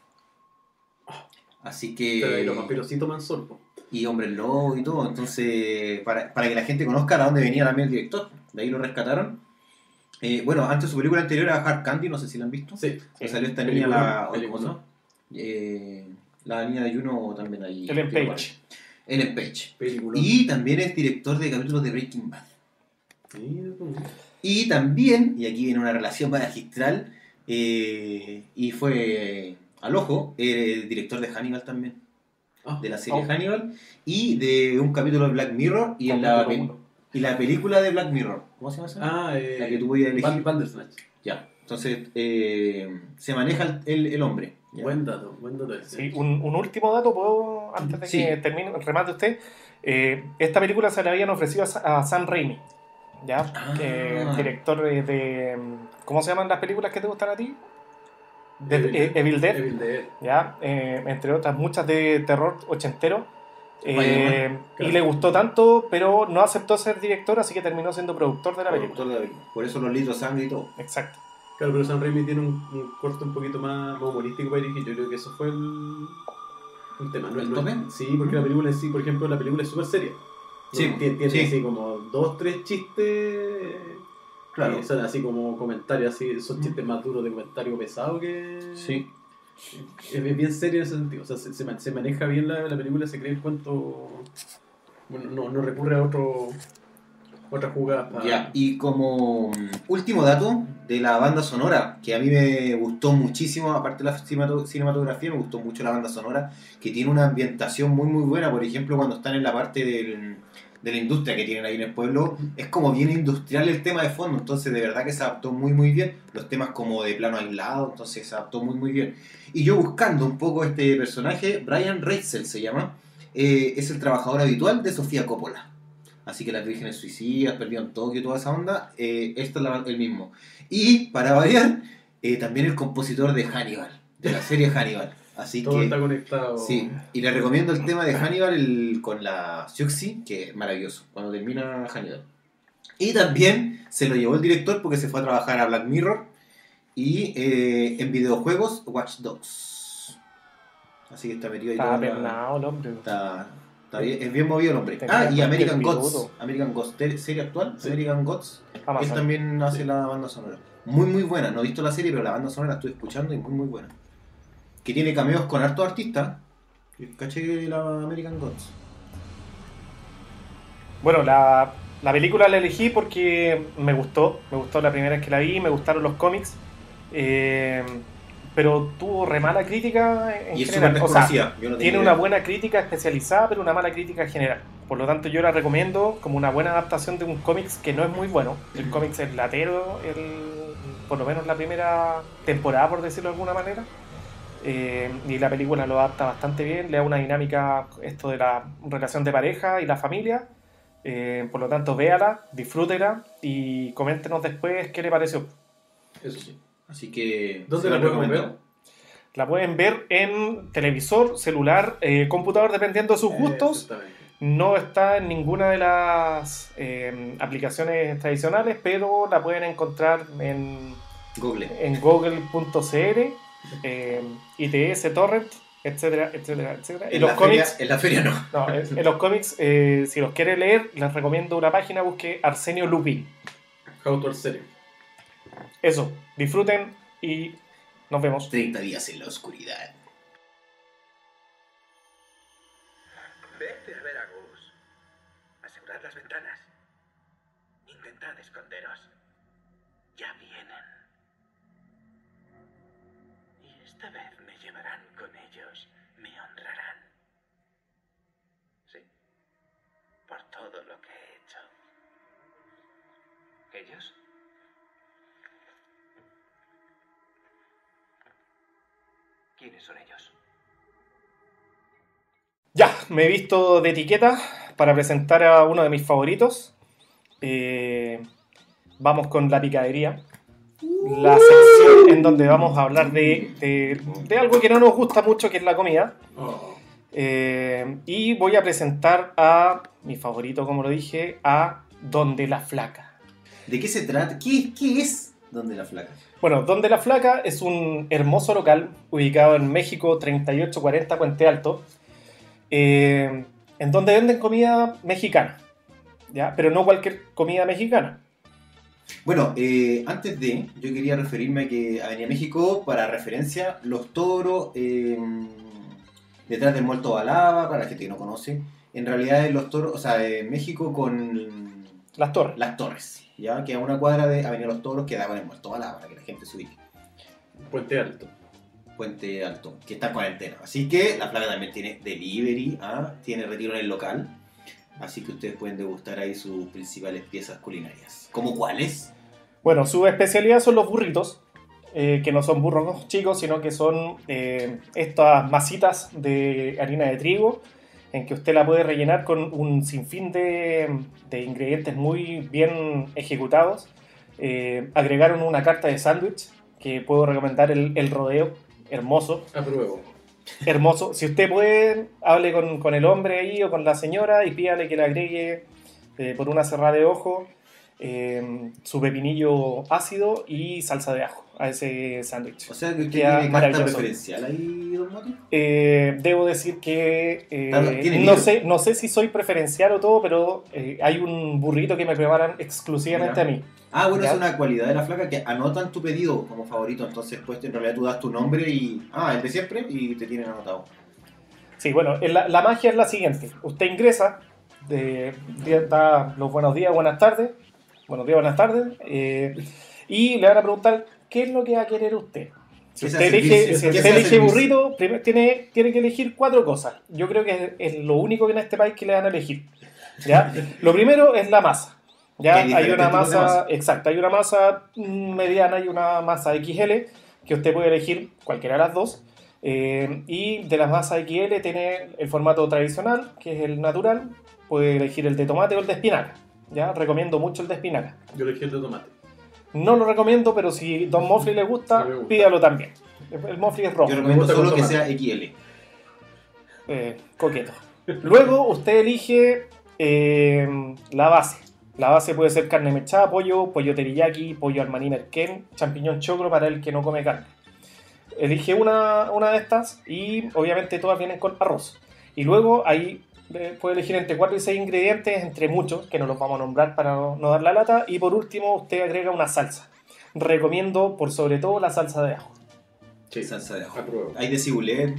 Así que... Pero los vampiros sí toman sol. po. y Hombre Lobo y todo. Entonces, para, para que la gente conozca a dónde venía también el director, de ahí lo rescataron. Eh, bueno, antes su película anterior era Hard Candy, no sé si la han visto. Sí. Que salió esta niña, la, ¿cómo se peliculón. llama? Eh, la niña de Juno también ahí. Ellen. Page. Ellen Page. Peliculón. Y también es director de capítulos de Breaking Bad. Y también, y aquí viene una relación magistral, eh, y fue al ojo, eh, director de Hannibal también, Ah, de la serie Oh. Hannibal, y de un capítulo de Black Mirror, y, en la. Y la película de Black Mirror. ¿Cómo se llama esa? Ah, eh, La que tú podías elegir. Bandersnatch. Ya, entonces eh, se maneja el, el- el hombre. ¿ya? Buen dato, buen dato ese. Sí, un, un último dato, ¿puedo, antes de Sí. que termine, remate usted? Eh, esta película se la habían ofrecido a, Sa- a Sam Raimi, ¿ya? Ah. Director de, de- ¿Cómo se llaman las películas que te gustan a ti? De, Evil eh, Evil Dead, Evil Dead. ¿ya? Eh, entre otras, muchas de terror ochentero. Eh, y le gustó tanto, pero no aceptó ser director, así que terminó siendo productor de la película. Productor de la película. Por eso los litros de sangre y todo. Exacto. Claro, pero Sam Raimi tiene un, un corte un poquito más, humorístico para dirigir. Yo creo que eso fue el, el tema. No, ¿El no- tope? sí, porque la película en sí, por ejemplo, la película es súper seria. Sí, No, tiene, tiene sí. así como dos, tres chistes. Claro. son así como comentarios, así, son chistes más duros de comentario pesado que. Sí. Es, bien serio en ese sentido. O sea, se, se ma- se maneja bien la, la película, se cree el cuento. Bueno, no, no recurre a otro. Otra jugada. Ya, y como mm, último dato de la banda sonora, que a mí me gustó muchísimo, aparte de la cinemato- cinematografía, me gustó mucho la banda sonora, que tiene una ambientación muy muy buena, por ejemplo, cuando están en la parte del- de la industria que tienen ahí en el pueblo, es como bien industrial el tema de fondo, entonces de verdad que se adaptó muy muy bien, los temas como de plano aislado, entonces se adaptó muy muy bien. Y yo buscando un poco este personaje, Brian Reitzel se llama, eh, es el trabajador habitual de Sofía Coppola. Así que las vírgenes suicidas, perdido en Tokio, toda esa onda, eh, esto es la- el mismo. Y para variar, eh, también el compositor de Hannibal, de la serie Hannibal. Así Todo que está conectado. sí, y le recomiendo el tema de Hannibal el- con la Siuxi, que es maravilloso, cuando termina Hannibal. Y también se lo llevó el director porque se fue a trabajar a Black Mirror Y eh, en videojuegos, Watch Dogs. Así que está metido ahí Está pernado el hombre. Está, está bien, es bien movido el hombre. Tenía Ah, y American Gods. American Gods, serie actual, Sí. American Gods. Él Amazon. también hace la banda sonora. Muy, muy buena. No he visto la serie, pero la banda sonora la estoy escuchando y muy, muy buena. Que tiene cameos con hartos artistas. Caché la American Gods. Bueno, la, la película la elegí porque me gustó. Me gustó la primera vez que la vi, me gustaron los cómics. eh, pero tuvo re mala crítica en Y es general. súper O sea, yo no tiene idea. una buena crítica especializada, pero una mala crítica general. Por lo tanto, yo la recomiendo como una buena adaptación de un cómics que no es muy bueno. El cómics es latero, el, por lo menos la primera temporada, por decirlo de alguna manera. Eh, y la película lo adapta bastante bien, le da una dinámica esto de la relación de pareja y la familia. Eh, por lo tanto, véala, disfrútela y coméntenos después qué le pareció. Eso sí. Así que. ¿Dónde la recomiendo. ver? La pueden ver en televisor, celular, eh, computador, dependiendo de sus gustos. No está en ninguna de las eh, aplicaciones tradicionales, pero la pueden encontrar en, Google. en google.cl, eh, ITS, Torrent, etcétera, etcétera, etcétera. Y En los la, feria, cómics, en la feria no. no, en en los cómics, eh, si los quiere leer, les recomiendo una página, busque Arsenio Lupin. How to serie. Eso, disfruten y nos vemos. 30 días en la oscuridad. ¿Ellos? ¿Quiénes son ellos? Ya, me he visto de etiqueta para presentar a uno de mis favoritos. Eh, vamos con la picadería. La sección en donde vamos a hablar de, de- algo que no nos gusta mucho, que es la comida. Eh, y voy a presentar a mi favorito, como lo dije, a Donde la Flaca. ¿De qué se trata? ¿Qué, qué es Donde la Flaca? Bueno, Donde la Flaca es un hermoso local ubicado en México 3840 Puente Alto, eh, en donde venden comida mexicana, ¿ya? pero no cualquier comida mexicana. Bueno, eh, antes de, yo quería referirme a que Avenida México, para referencia, Los Toros, eh, detrás del Muerto Balaba, para la gente que no conoce, en realidad es Los Toros, o sea, eh, México con Las Torres. Las Torres, ¿ya? Que a una cuadra de Avenida Los Toros queda con el Muerto Balaba, para que la gente se ubique. Puente Alto. Puente Alto, que está en cuarentena. Así que la plaga también tiene delivery, ¿ah? tiene retiro en el local. Así que ustedes pueden degustar ahí sus principales piezas culinarias. ¿Cómo cuáles? Bueno, su especialidad son los burritos, eh, que no son burros chicos, sino que son eh, estas masitas de harina de trigo, en que usted la puede rellenar con un sinfín de, de ingredientes muy bien ejecutados. Eh, agregaron una carta de sándwich, que puedo recomendar el, el rodeo, hermoso, Apruebo. hermoso. Si usted puede, hable con, con el hombre ahí o con la señora y pídale que le agregue eh, por una cerrada de ojo eh, su pepinillo ácido y salsa de ajo a ese sándwich. O sea que usted tiene carta preferencial ahí, don Mati. Eh, debo decir que eh, no, sé, no sé si soy preferencial o todo, pero eh, hay un burrito que me preparan exclusivamente Mira. a mí. Ah, bueno, Ya. es una cualidad de la flaca que anotan tu pedido como favorito. Entonces, pues en realidad tú das tu nombre y. Ah, el de siempre y te tienen anotado. Sí, bueno, en la, la magia es la siguiente. Usted ingresa, de, de- da los buenos días, buenas tardes, buenos días, buenas tardes, eh, y le van a preguntar qué es lo que va a querer usted. Si ¿Qué usted elige, burrito, primero tiene, tiene que elegir cuatro cosas. Yo creo que es, es lo único que en este país que le van a elegir. ¿ya? Lo primero es la masa. ¿ya? Hay una masa, masa. exacto, hay una masa mediana y una masa XL que usted puede elegir cualquiera de las dos. Eh, y de las masas XL tiene el formato tradicional, que es el natural. Puede elegir el de tomate o el de espinaca. ¿ya? Recomiendo mucho el de espinaca. Yo elegí el de tomate. No lo recomiendo, pero si Don Mofli le gusta, gusta. pídalo también. El Mofli es rojo, Yo recomiendo gusta solo que sea XL. eh, coqueto. Luego usted elige eh, la base. La base puede ser carne mechada, pollo, pollo teriyaki, pollo armaní merquén, champiñón choclo para el que no come carne. Elige una, una de estas y obviamente todas vienen con arroz. Y luego ahí eh, puede elegir entre 4 y 6 ingredientes, entre muchos, que no los vamos a nombrar para no, no dar la lata. Y por último, usted agrega una salsa. Recomiendo por sobre todo la salsa de ajo. Sí, Salsa de ajo. apruebo. Hay de cibulet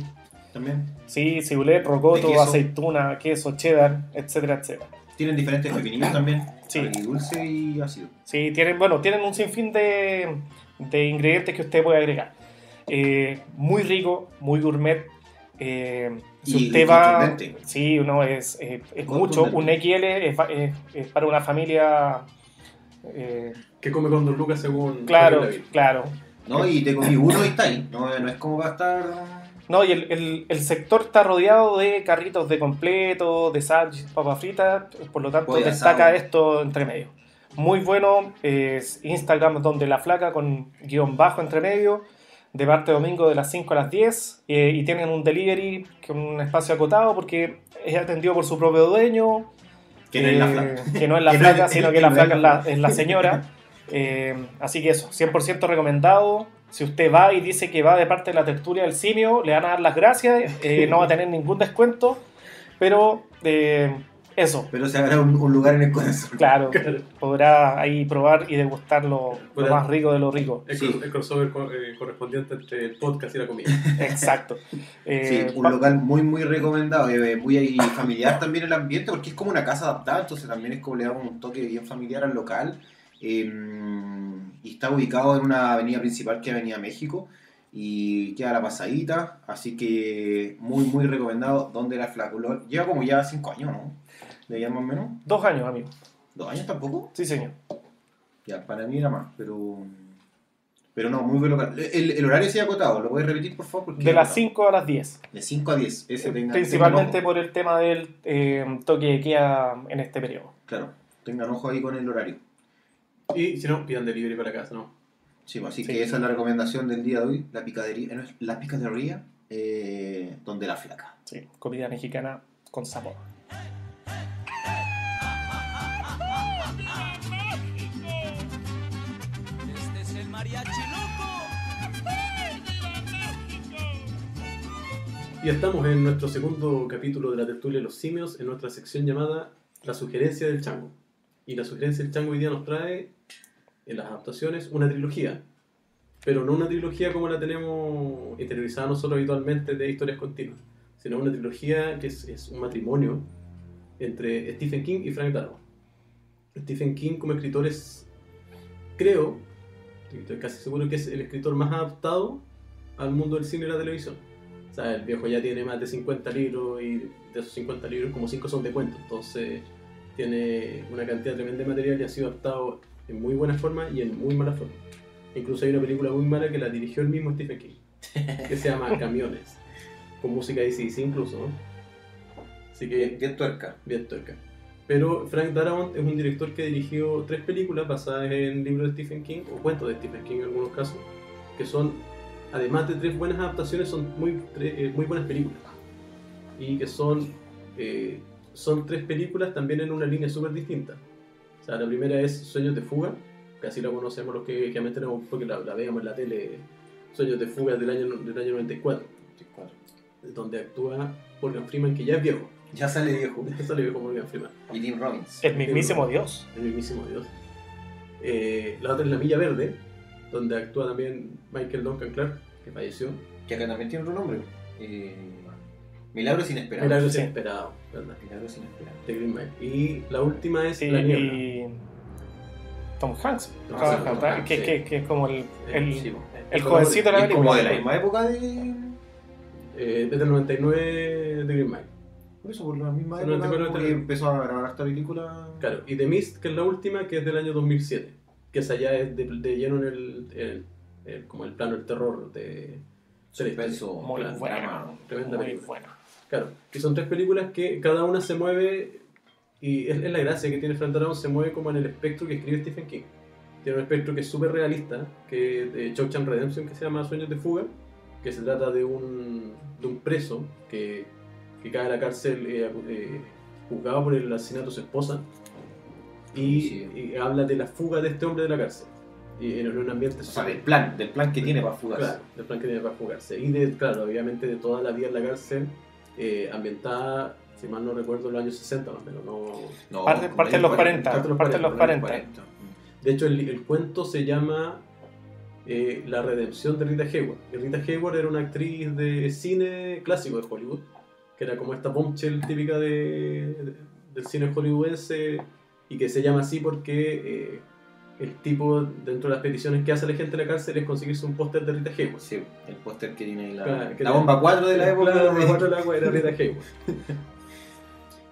también. Sí, cibulet, rocoto, queso. aceituna, queso, cheddar, etcétera, etcétera. Tienen diferentes pepinillos también. Sí. Dulce y ácido. Sí, tienen, bueno, tienen un sinfín de, de ingredientes que usted puede agregar. Eh, muy rico, muy gourmet. Eh, si Y- usted y va. Sí, no, es, es, es mucho. Un XL es, es- es para una familia. eh, Que come con Don Lucas según claro, claro. ¿No? Y te comí uno y está ahí. No, no es como va a estar. No, y el, el- el sector está rodeado de carritos de completo, de sándwiches, papas fritas, por lo tanto Pollo destaca esto entre medio. Muy bueno, es Instagram donde la flaca con guion bajo entre medio, de parte domingo de las 5 a las 10, eh, y tienen un delivery con un espacio acotado porque es atendido por su propio dueño, Que no es la eh, flaca. que no es la Que flaca, sino que que la flaca es la la, es la señora. Eh, así que eso, 100% recomendado. Si usted va y dice que va de parte de la tertulia del simio, le van a dar las gracias, no va a tener ningún descuento, pero eso, Pero se hará un, un lugar en el corazón. claro, podrá ahí probar y degustar lo, más rico de lo rico. El, Sí. cro- el crossover co- eh, correspondiente entre el podcast y la comida. Exacto. Eh, Sí, un pa- local muy muy recomendado, eh, muy ahí familiar también el ambiente, porque es como una casa adaptada, entonces también es como le damos un toque bien familiar al local. eh, y está ubicado en una avenida principal que es Avenida México y queda a la pasadita, así que muy muy recomendado. Donde la flaculor lleva como ya 5 años, ¿no? De ya más o menos. Dos años, amigo. ¿Dos años tampoco? Sí, señor. Ya, para mí era más, pero. Pero no, muy buen local. El, el horario se ha acotado, ¿lo puedes repetir por favor? Porque De las acotado. 5 a las 10. De 5 a 10. Ese tenga- Principalmente tengan ojo. por el tema del eh, toque de queda en este periodo. Claro, tengan ojo ahí con el horario. Y si no, pidan delivery para casa, ¿no? Sí, pues, así Sí. que esa es la recomendación del día de hoy. La picadería, eh, no, es la picadería eh, donde la flaca. Sí, comida mexicana con sabor. Y estamos en nuestro segundo capítulo de la tertulia de los simios, en nuestra sección llamada La sugerencia del chango. Y la sugerencia del chango hoy día nos trae, en las adaptaciones, una trilogía. Pero no una trilogía como la tenemos interiorizada nosotros habitualmente de historias continuas, sino una trilogía que es, es un matrimonio entre Stephen King y Frank Darabont. Stephen King como escritor es, creo, estoy casi seguro que es el escritor más adaptado al mundo del cine y la televisión. O sea, el viejo ya tiene más de 50 libros y de esos 50 libros como 5 son de cuentos. Entonces tiene una cantidad tremenda de material y ha sido adaptado en muy buena forma y en muy mala forma. Incluso hay una película muy mala que la dirigió el mismo Stephen King, que se llama Camiones, con música de CDC incluso. ¿no? Así que Bien, bien tuerca. bien tuerca. Pero Frank Darabont es un director que dirigió tres películas basadas en libros de Stephen King, o cuentos de Stephen King en algunos casos, que son, además de tres buenas adaptaciones, son muy, tre- eh, muy buenas películas. Y que son, eh, son tres películas también en una línea súper distinta. O sea, la primera es Sueños de Fuga, que así la conocemos los que, que tenemos, porque la, la veíamos en la tele, Sueños de Fuga del año, del año 94, donde actúa Morgan Freeman, que ya es viejo. Ya sale viejo. Ya sale viejo Morgan Freeman. Y Tim Robbins. El mismísimo Dios. El mismísimo Dios. Eh, la otra es La Milla Verde, donde actúa también Michael Duncan Clark, que falleció. Que acá también tiene otro nombre. Eh, Milagros inesperados. Milagros sí. inesperados, ¿verdad? Milagros inesperados. De Green Mile. Y la última es Sí, La Niebla. y Tom Hanks. Tom Tom Hanks, Hanks, Tom Hanks, que, sí. que- que es como el, el, Sí, el jovencito de la como película. de la misma época de. eh, desde el 99 de Green Mile. Por eso, por la misma época 94, como que 94. empezó a grabar esta película. Claro, y The Mist, que es la última, que es del año 2007. Que es de, de lleno en el, el- el- como el plano del terror de. Suspenso, Muy Claro, buena. Tremenda Muy película. buena. Claro, que son tres películas que cada una se mueve, y es, es la gracia que tiene Frank Darabont, se mueve como en el espectro que escribe Stephen King. Tiene un espectro que es súper realista, que de Shawshank Redemption, que se llama Sueños de Fuga, que se trata de un, de un preso que, que cae a la cárcel eh, eh, juzgado por el asesinato de su esposa, y, Sí. y habla de la fuga de este hombre de la cárcel. Y en un ambiente O sea, del plan, del plan que tiene para fugarse. Claro, del plan que tiene para fugarse. Y de, claro, obviamente de toda la vida en la cárcel, eh, ambientada, si mal no recuerdo, en los años 60 más o menos. No... No, Parte- de en los 40, 40, parte de los 40. De hecho, el, el cuento se llama eh, La redención de Rita Hayworth. Y Rita Hayworth era una actriz de cine clásico de Hollywood, que era como esta bombshell típica de, de- del cine hollywoodense y que se llama así porque eh, el tipo, dentro de las peticiones que hace la gente en la cárcel, es conseguirse un póster de Rita Hayworth. Sí, el póster que tiene la, Claro, que la bomba 4 de la época. La cuatro de la agua era Rita Hayworth.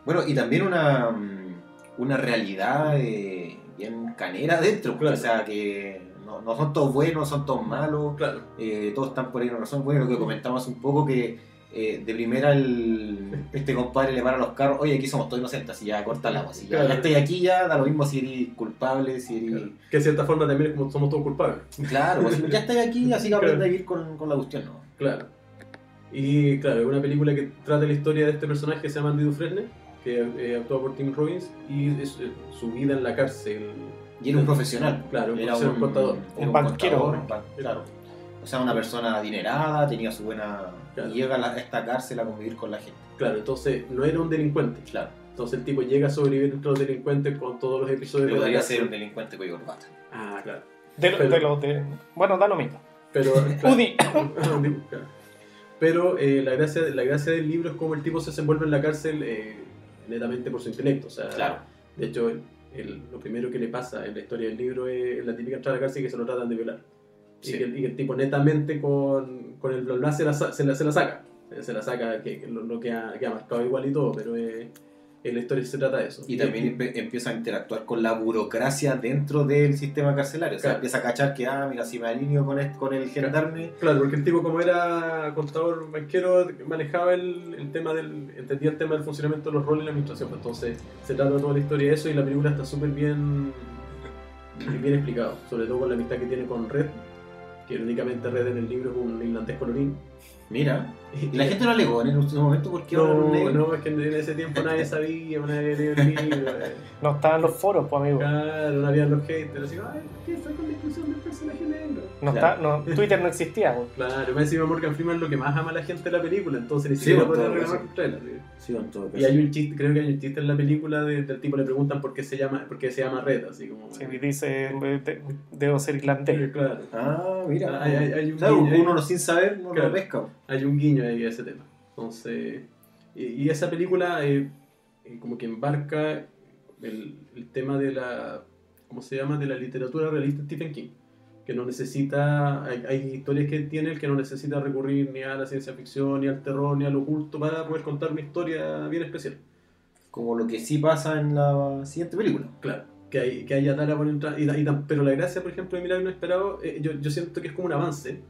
Bueno, y también una, una realidad eh, bien canera dentro. Claro. O sea, que no, no son todos buenos, son todos malos. Claro. eh, todos están por ahí una razón. Bueno, lo que comentamos un poco que eh, de primera el, este compadre le para los carros, oye, aquí somos todos inocentes, así ya corta el agua, si ya, Claro. ya estoy aquí ya, da lo mismo si eres culpable, si eres... Claro. Que de cierta forma también es como somos todos culpables. Claro, pues, ya estoy aquí, así que Claro. aprende a vivir con, con la cuestión, ¿no? Claro. Y claro, es una película que trata la historia de este personaje que se llama Andy Dufresne, que eh, actúa por Tim Robbins, y es, eh, su vida en la cárcel. Y era un profesional. Claro, un era profesional contador. era Un banquero. contador, un ban- claro. O sea, una persona adinerada, tenía su buena... Claro. Y llega a, esta cárcel a convivir con la gente. Claro, entonces no era un delincuente. Claro. Entonces el tipo llega a sobrevivir entre los delincuentes con todos los episodios Pero podría ser un delincuente cuello corbata. Ah, claro. De, lo- Pero- de los de- bueno, da lo mismo. Pero, claro. Udi. Claro. Pero eh, la, gracia, la gracia del libro es cómo el tipo se desenvuelve en la cárcel eh, netamente por su intelecto. O sea, Claro. De hecho, el- el- lo primero que le pasa en la historia del libro es la típica entrada a la cárcel y que se lo tratan de violar. Sí. Y, que, el- y que tipo netamente con, con el bla bla se la, se la, se la saca. Se la saca, que, que lo, lo que, ha, que ha marcado igual y todo, pero eh, en la historia se trata de eso. Y también empieza a interactuar con la burocracia dentro del sistema carcelario. O sea, Claro. empieza a cachar que, ah, mira, si me alineo con, este- con el gendarme, Claro, porque el tipo como era contador banquero manejaba el, el tema del, entendía el tema del funcionamiento de los roles en la administración, pues, entonces se trata toda la historia de eso y la película está súper bien, bien explicado, sobre todo con la amistad que tiene con Red, que irónicamente Red en el libro es un irlandés colorín. mira. Y la gente no alegó en el último momento porque no, un negro. no, es que en ese tiempo nadie sabía, nadie leía el libro, eh. No estaban en los foros, pues amigo. claro, no había los haters, así, ay, ¿qué está con la inclusión del personaje negro? No Claro. está, no, Twitter no existía, pues. Claro, me encima Morgan Freeman es lo que más ama a la gente de la película, entonces ni Sí, siquiera todo reclamar contra él. Sí, en todo Y hay un chiste, creo que hay un chiste en la película de- del tipo le preguntan por qué se llama, por qué se llama Red, así como. Sí, dice, de- debo ser irlandés. Claro. Ah, mira. Hay- hay- un Claro, uno no sin saber no Claro. lo pesca. Hay un guiño ahí a ese tema. Entonces, y, y esa película eh, eh, como que embarca el, el tema de la, ¿cómo se llama? De la literatura realista de Stephen King. Que no necesita, hay, hay historias que tiene el que no necesita recurrir ni a la ciencia ficción, ni al terror, ni al oculto para poder contar una historia bien especial. Como lo que sí pasa en la siguiente película. Claro, que, hay, que haya tala por entrar. Y, y pero la gracia, por ejemplo, de Milagro Inesperado, eh, yo, yo siento que es como un avance,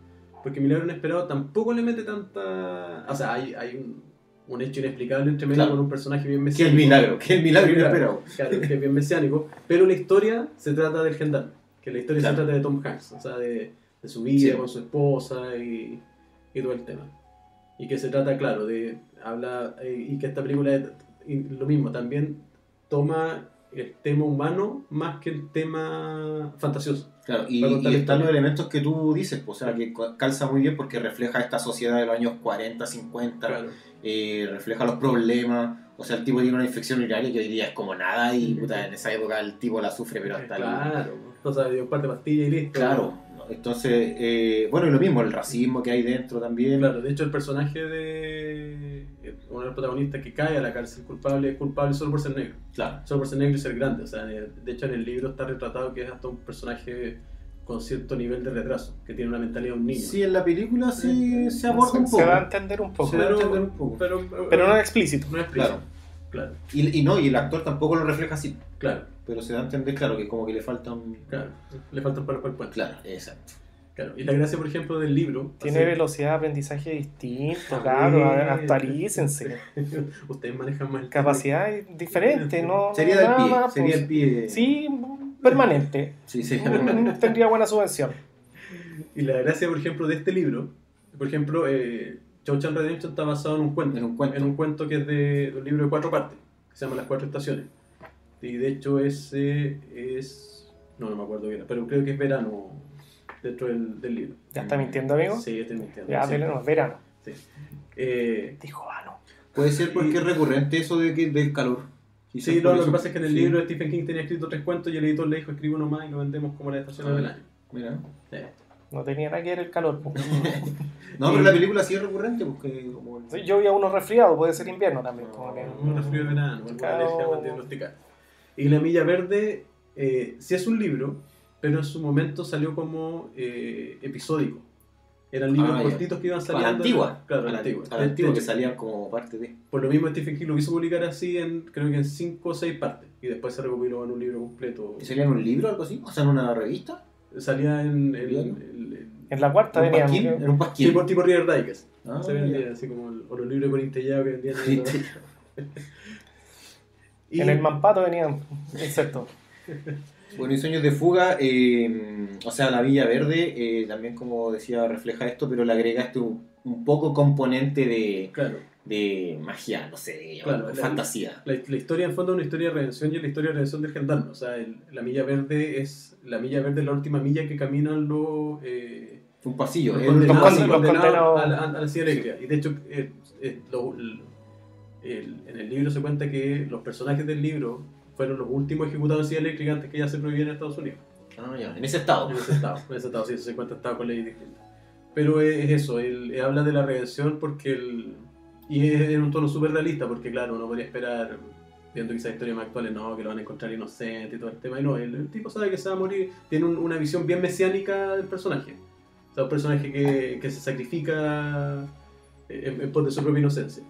porque Milagro Inesperado tampoco le mete tanta. O sea, hay, hay un, un hecho inexplicable entre medio Claro. con un personaje bien Que el mesiánico. milagro, que el milagro inesperado. Claro, que es bien mesiánico, pero la historia se trata del gendarme, que la historia Claro. se trata de Tom Hanks, o sea, de, de su vida Sí. con su esposa y, y todo el tema. Y que se trata, claro, de habla eh, y que esta película es lo mismo, también toma el tema humano más que el tema fantasioso. Claro, y, están los elementos que tú dices, pues, o sea, que ca- calza muy bien porque refleja esta sociedad de los años 40, 50, Claro. eh, refleja los problemas. O sea, el tipo tiene una infección urinaria que hoy día es como nada y puta, en esa época el tipo la sufre, pero hasta el- Claro, o sea, dio un par de pastillas y listo. Claro, entonces, eh, bueno, y lo mismo, el racismo que hay dentro también. Claro, de hecho el personaje de eh, uno de los protagonistas que cae a la cárcel culpable es culpable solo por ser negro. Claro. Solo por ser negro y ser grande. O sea, de de hecho en el libro está retratado que es hasta un personaje con cierto nivel de retraso, que tiene una mentalidad de un niño. Sí, en la película sí Eh, se aborda Se, un se poco. da a entender un poco. Se entender un poco. Pero, Pero no es explícito. no es Claro. claro. Claro, Y, y no, y el actor tampoco lo refleja así. claro, Pero se da a entender, claro, que como que le falta un. claro. Le falta un palo para el puente. Claro, exacto. Claro. Y la gracia, por ejemplo, del libro. Tiene así- velocidad de aprendizaje distinto, Ah, cabrón. bien. Actualícense. Ustedes manejan más el Capacidad diferente, ¿no? Sería del pie. más, sería pues. el pie. Sí, permanente. Sí, sí. Tendría buena subvención. Y la gracia, por ejemplo, de este libro, por ejemplo, eh, Shawshank Redemption está basado en un cuento. En un cuento. En un cuento que es de, de un libro de cuatro partes, que se llama Las Cuatro Estaciones. Y de hecho ese es... No, no me acuerdo bien, pero creo que es verano dentro del, del libro. ¿Ya está mintiendo, amigo? Sí, estoy mintiendo. Ya, sí. tenemos verano. Sí. Eh, Dijo Vano. Puede ser porque es recurrente eso de que, del calor. Quizás sí, no, lo que pasa es que en el sí. libro Stephen King tenía escrito tres cuentos y el editor le dijo escribe uno más y lo vendemos como las estaciones Ah. del año. Mira. Sí. No tenía nada que ver el calor. po. No, pero la película sí es recurrente porque como Yo vi a uno resfriado, puede ser invierno también. como que- Un resfrío de verano, alguna Claro. diagnosticada. Y La Milla Verde eh, sí es un libro, pero en su momento salió como eh, episódico. Eran libros Ah, ya. cortitos que iban a saliendo. la antigua. Claro, a a la antigua. A la antigua que salían como parte de. Por lo mismo Stephen King lo quiso publicar así en, creo que en cinco o seis partes. Y después se recopiló en un libro completo. ¿Y salía en un libro o algo así? O sea, en una revista. Salía en el, ¿Diario? el- el- En la cuarta ¿En un venía. En un pasquín. tipo, tipo Reader Digest. Ah, se vendía así como el- o los libros Corintellado que vendían. Y- En el Mampato venían insectos. Bueno, y Sueños de Fuga, eh, o sea, la Villa Verde, eh, también como decía, refleja esto, pero le agregaste un, un poco componente de, Claro. de magia, no sé, Claro, de la- fantasía. La, la historia en fondo es una historia de redención y es la historia de redención del gendarme. O sea, el- la milla verde es la milla verde es la última milla que caminan los, eh, Un pasillo, los eh, condenados, los condenados condenados- a la, a la silla eléctrica. Y de hecho, eh, eh, lo- el- en el libro se cuenta que los personajes del libro fueron los últimos ejecutados en silla eléctrica antes que ya se prohibiera en Estados Unidos. Ah, ya, en ese estado. En ese estado, en ese estado, sí, 50 estados con leyes distintas. Pero es, es eso, él, él habla de la redención porque el, y es en un tono súper realista, porque claro, uno podría esperar, viendo quizás historias más actuales, no, que lo van a encontrar inocente y todo el tema, y no, el, el tipo sabe que se va a morir, tiene un- una visión bien mesiánica del personaje. O sea, un personaje que, que se sacrifica en, en pos de su propia inocencia.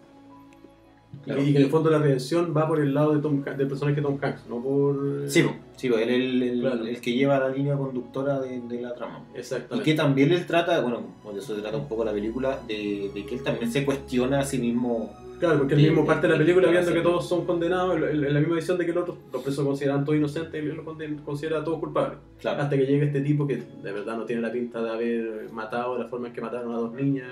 Claro. Y, que en el fondo la redención va por el lado de Tom, del personaje Tom Hanks, no por... Sí, po, sí, po, él es el, el- Claro. el que lleva la línea conductora de, de la trama. Y Exactamente. que también él trata, bueno, de eso se trata un poco la película, de, de que él también se cuestiona a sí mismo. Claro, porque de- mismo parte de la película de viendo que todos son condenados, en la misma visión de que los otros, los presos consideran todos inocentes y él los considera a todos culpables. Claro, Hasta que llega este tipo que de verdad no tiene la pinta de haber matado de la forma en que mataron a dos niñas.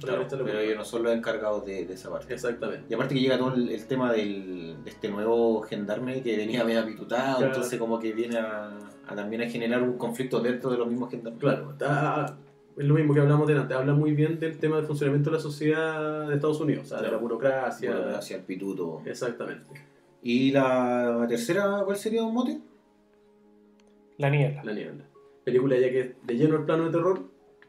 Claro, pero ellos no son los encargados de, de esa parte. Exactamente. Y aparte que llega todo el, el tema del, de este nuevo gendarme que venía medio apitutado, Claro. entonces como que viene a, a también a generar un conflicto dentro de los mismos gendarmes. Claro, ah, es lo mismo que hablamos delante. Habla muy bien del tema del funcionamiento de la sociedad de Estados Unidos, o sea, de la burocracia. Hacia el pituto. Exactamente. ¿Y la tercera cuál sería un mote? La niebla. La niebla. Película ya que es de lleno el plano de terror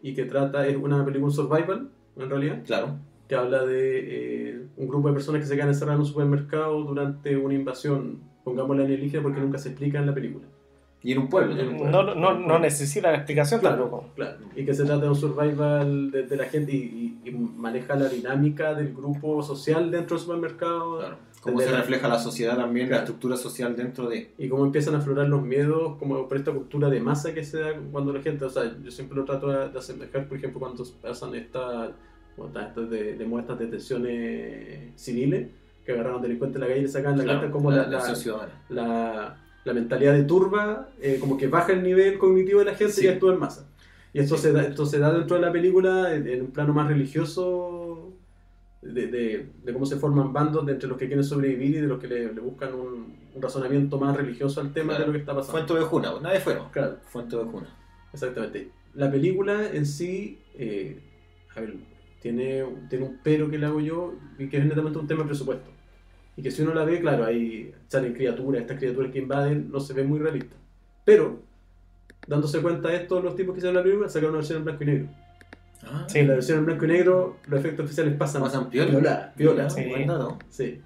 y que trata, es una película survival, en realidad. Claro. que habla de eh, un grupo de personas que se quedan encerradas en un supermercado durante una invasión, pongámosla alienígena porque nunca se explica en la película. Y en un pueblo. En un ¿no? No, no, no necesita la explicación tampoco. claro. Y que se trata de un survival de, de la gente y, y- y maneja la dinámica del grupo social dentro del supermercado Claro. Cómo se la- refleja la sociedad también, Claro. la estructura social dentro de. y cómo empiezan a aflorar los miedos como por esta cultura de masa que se da cuando la gente, o sea, yo siempre lo trato de, asemejar, por ejemplo, cuando pasan estas estas de, de muestras de detenciones civiles que agarraron delincuentes en la calle y le sacan la Claro, carta como la, la- ciudadana. la, la mentalidad de turba, eh, como que baja el nivel cognitivo de la gente Sí. y actúa en masa. Y esto, se da, esto se da dentro de la película en, en un plano más religioso de, de- de cómo se forman bandos de entre los que quieren sobrevivir y de los que le, le buscan un, un razonamiento más religioso al tema Claro. de lo que está pasando. Fuente Ovejuna, pues nadie fueron. Claro, Fuente Ovejuna. exactamente. La película en sí, eh, a ver, tiene, tiene un pero que le hago yo y que es netamente un tema de presupuesto. Y que si uno la ve, claro, ahí salen criaturas, estas criaturas que invaden, no se ve muy realista. Pero, dándose cuenta de esto, los tipos que hicieron la película sacaron una versión en blanco y negro. Ah, Sí. En la versión en blanco y negro, los efectos especiales pasan. Pasan piola. Piola, piola. Sí. Sí.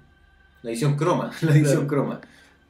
La edición croma. La edición Claro. croma.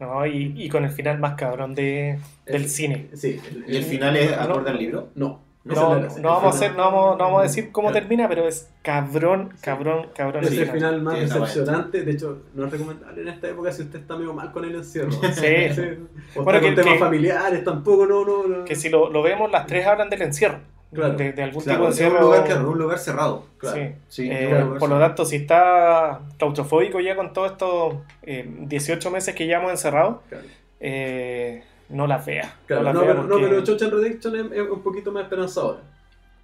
¿no? Y, y con el final más cabrón de, del El- cine. Sí. ¿Y el final es No. acorde al libro? No. No, vamos a hacer, no vamos, no vamos a decir cómo Claro. termina, pero es cabrón, cabrón, cabrón. Es el el final. final más Sí, decepcionante. De hecho, no es recomendable en esta época si usted está medio mal con el encierro. Sí. O Bueno, está que- con temas que- familiares, tampoco, no, no. no. Que si lo, lo vemos, las tres hablan del encierro. Claro. De, de algún Claro, tipo de un encierro. lugar, claro, un lugar cerrado. Claro. Sí. Sí, Eh, un lugar por lo cerrado. tanto, si está claustrofóbico ya con todos estos eh, 18 meses que llevamos encerrados, Claro. eh, no las vea. Claro, las no, vea pero, no, porque- pero Chochen Redemption es, es un poquito más esperanzadora.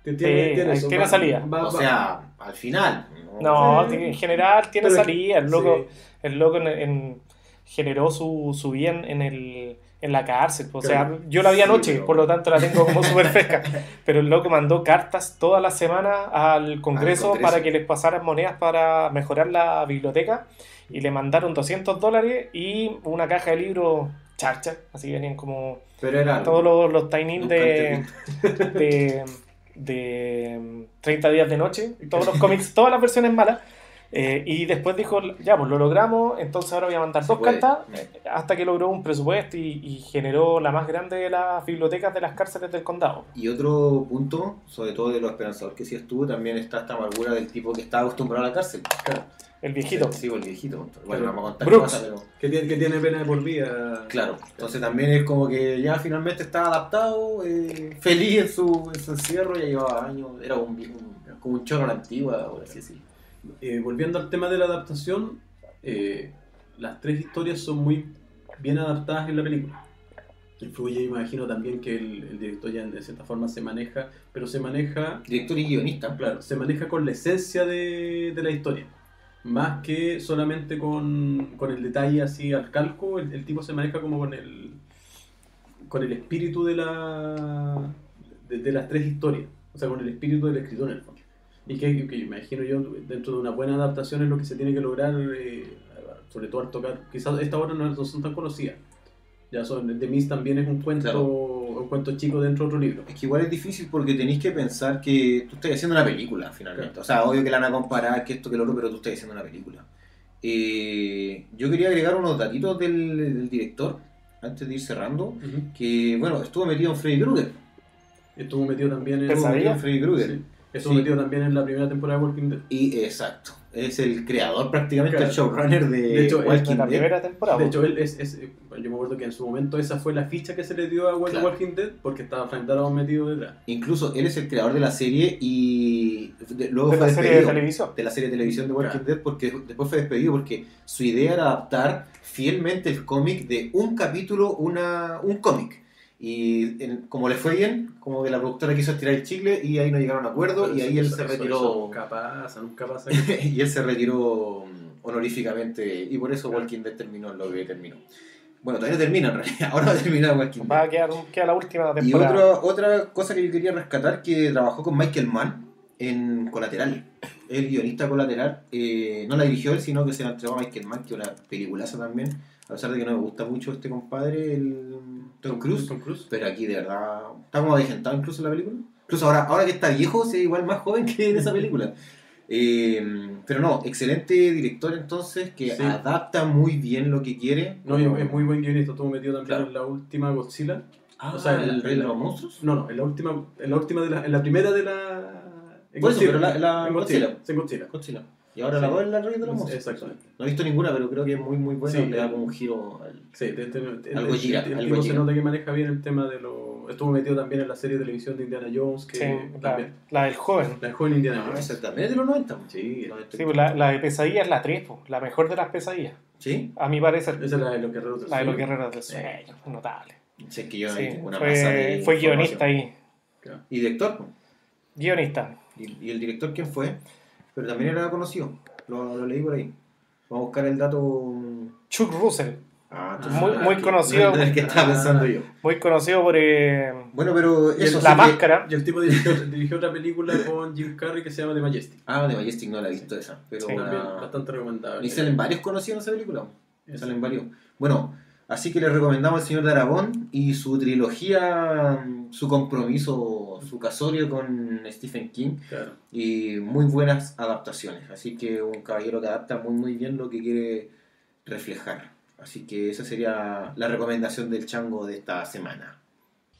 Que Sí, ahí tiene salida. va- O va- sea, al final. No, Sí. tiene- en general tiene Pero- salida. El loco, sí. el loco en, en- generó su, su vida en, en el, en la cárcel. O sea, yo la vi Sí, anoche, pero- por lo tanto la tengo como súper fresca. Pero el loco mandó cartas toda la semana al Congreso, Congreso. para que les pasaran monedas para mejorar la biblioteca. Y le mandaron 200 dólares y una caja de libros charcha. Así venían como Pero todos los, los tiny de, de, de 30 días de noche, todos los cómics, todas las versiones malas. Eh, y después dijo, ya, pues lo logramos, entonces ahora voy a mandar Se dos puede. cartas hasta que logró un presupuesto y, y generó la más grande de las bibliotecas de las cárceles del condado. Y otro punto, sobre todo de lo esperanzador que sí estuvo, también está esta amargura del tipo que está acostumbrado a la cárcel. El viejito. Sí, o el viejito. Bueno, no vamos a contar Brooks. pero... Que tiene, que tiene pena de por vida. Claro, entonces también es como que ya finalmente está adaptado, eh, feliz en su, en su encierro, ya llevaba años, era un, un- como un choro a la antigua, o así así. Eh, volviendo al tema de la adaptación, eh, las tres historias son muy bien adaptadas en la película. Influye, imagino también que el, el director ya de cierta forma se maneja, pero se maneja, Director y guionista. claro, se maneja con la esencia de, de la historia. Más que solamente con, con el detalle así al calco, el, el tipo se maneja como con el con el espíritu de la de, de las tres historias, o sea, con el espíritu del escritor en el fondo. Y que, que imagino yo, dentro de una buena adaptación es lo que se tiene que lograr, eh, sobre todo al tocar, quizás esta obra no, son tan conocidas. Ya son, The Mist también es un cuento, Claro. un cuento chico dentro de otro libro. Es que igual es difícil porque tenéis que pensar que tú estás haciendo una película finalmente. O sea, obvio que la van a comparar, que esto, que lo otro, pero tú estás haciendo una película. Eh, yo quería agregar unos datitos del, del director, antes de ir cerrando, que bueno, estuvo metido en Freddy Krueger. Estuvo metido también en, Estuvo ¿Pesadilla? metido en Freddy Krueger. Sí. Sí. metido también en la primera temporada de Walking Dead. Y exacto, es el creador prácticamente, Claro. el showrunner de, De hecho, Walking la Dead. primera temporada. De hecho, él es, es- yo me acuerdo que en su momento esa fue la ficha que se le dio a Walking Claro. Walking Dead porque estaba Frank Darabont metido detrás. Incluso él es el creador de la serie y de- luego de fue la serie de despedido televisión. de la serie de televisión de Walking Claro. Dead porque después fue despedido porque su idea era adaptar fielmente el cómic de un capítulo, una, un cómic. Y en- como le fue bien, como que la productora quiso estirar el chicle y ahí no llegaron a acuerdo y Eso- ahí él eso- se retiró eso nunca pasa, nunca pasa. y él se retiró mm, honoríficamente y por eso Claro. Walking Dead terminó lo que terminó. Bueno, todavía no termina en realidad, ahora va a terminar Walking Dead. Va a quedar, queda la última Y temporada. otra, otra cosa que yo quería rescatar, que trabajó con Michael Mann en Colateral. El guionista Colateral, eh, no la dirigió él, sino que se la entregó a Michael Mann, que es una peliculaza también, a pesar de que no me gusta mucho este compadre, el Tom Cruise. Tom Cruise. Pero aquí de verdad está como avejentado incluso en la película. Incluso ahora, ahora que está viejo, se ve igual más joven que en esa película. Eh, pero no, excelente director entonces, que Sí. adapta muy bien lo que quiere. No, y es muy buen guionista, estuvo metido también Claro. en la última Godzilla. Ah, o sea, el rey de los monstruos. No, no, en la última, en la última de la, en la primera de la. En Godzilla, pero la- la- en Godzilla. Godzilla. en Godzilla. Godzilla. Y ahora Sí. la voz es la rey de los monstruos. Exactamente. No he visto ninguna, pero creo que es muy muy buena. Sí, le da eh, como un giro al- Sí, de- de- de- Algo el- gira, el, algo tipo se nota que maneja bien el tema de lo. Estuvo metido también en la serie de televisión de Indiana Jones, que Sí, la, también. la del joven. La joven Indiana Jones. también es de los 90. Sí, Sí, pues la, la de pesadilla es la 3, po, la mejor de las pesadillas. ¿Sí? A mi parecer. esa es la de los guerreros del La de los guerreros del sueño, notable. Sí, es que yo una masa de fue, fue guionista ahí. Y director. pues. Guionista. ¿Y, y el director quién fue? Pero también era conocido. Lo, lo leí por ahí. Vamos a buscar el dato. Chuck Russell, Ah, Muy- muy que- conocido. no el que estaba pensando yo. muy conocido por eh, Bueno, pero eso La sí Máscara. Y el tipo dirigió, dirigió otra película con Jim Carrey que se llama The Majestic. Ah, de Majestic no la he visto esa. Pero Sí. Una- bastante recomendable. Y salen varios conocidos en esa película. Eso. Salen varios. Bueno, así que les recomendamos El Señor de Aragón y su trilogía, su compromiso, su casorio con Stephen King Claro. y muy buenas adaptaciones. Así que un caballero que adapta muy muy bien lo que quiere reflejar. Así que esa sería la recomendación del chango de esta semana.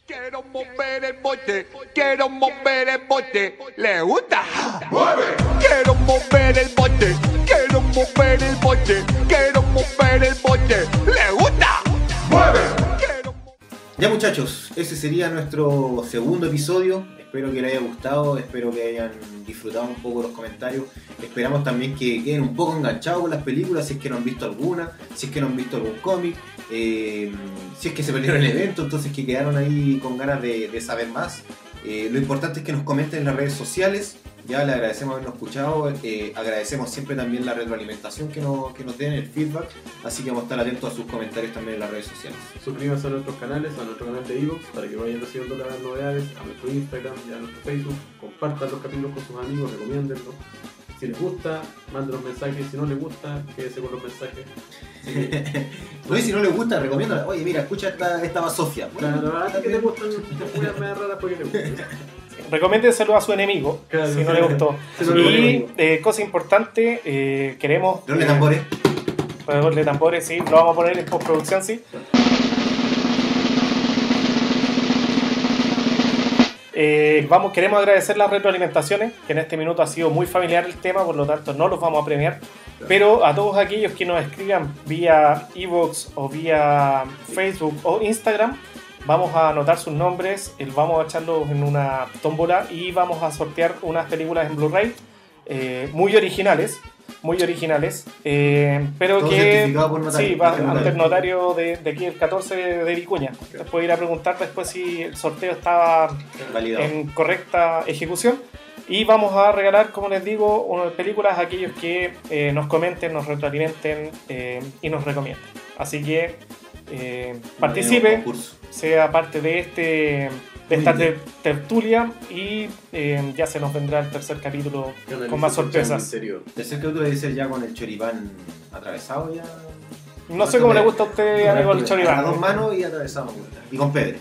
Quiero mover el bote, quiero mover el bote, ¿le gusta? ¡Mueve! Quiero mover el bote, quiero mover el bote, quiero mover el bote, ¿le gusta? Ya muchachos, ese sería nuestro segundo episodio. Espero que les haya gustado, espero que hayan disfrutado un poco los comentarios. Esperamos también que queden un poco enganchados con las películas, si es que no han visto alguna, si es que no han visto algún cómic, eh, si es que se perdieron el evento, entonces que quedaron ahí con ganas de, de saber más. Eh, lo importante es que nos comenten en las redes sociales. Ya le agradecemos habernos escuchado. eh, agradecemos siempre también la retroalimentación que nos, que nos den, el feedback. Así que vamos a estar atentos a sus comentarios también en las redes sociales. Suscríbanse a nuestros canales, a nuestro canal de Evox para que vayan recibiendo las novedades, a nuestro Instagram y a nuestro Facebook. Compartan los capítulos con sus amigos, recomiéndenlos. Si les gusta, manden los mensajes. Si no les gusta, quédese con los mensajes. No, y si no les gusta, recomiendo. Oye, mira, escucha esta, esta Sofía. Claro, a ti que te gustan las raras porque te gustan. Recomiéndenselo a su enemigo, Claro, si no le gustó. Y eh, cosa importante, eh, queremos... Doble eh, tambores. Redoble de tambores, sí, lo vamos a poner en postproducción, sí. Eh, vamos, queremos agradecer las retroalimentaciones, que en este minuto ha sido muy familiar el tema, por lo tanto no los vamos a premiar. Pero a todos aquellos que nos escriban vía Evox o vía Facebook o Instagram, vamos a anotar sus nombres, eh, vamos a echarlos en una tómbola y vamos a sortear unas películas en Blu-ray eh, muy originales, muy originales, eh, pero Todo que por notario. sí, va Ante el notario. de, de aquí el 14 de Vicuña. Después puede ir a preguntar después si el sorteo estaba Validado. en correcta ejecución. Y vamos a regalar, como les digo, unas películas a aquellos que eh, nos comenten, nos retroalimenten eh, y nos recomienden. Así que eh, participe, sea parte de este de esta ter- tertulia y eh, ya se nos vendrá el tercer capítulo con más sorpresas. Interior. Tercer capítulo debe ser ya con el choripán atravesado ya. No sé cómo le gusta a usted, amigo, el A las dos manos y atravesado. me gusta. Y con pedre.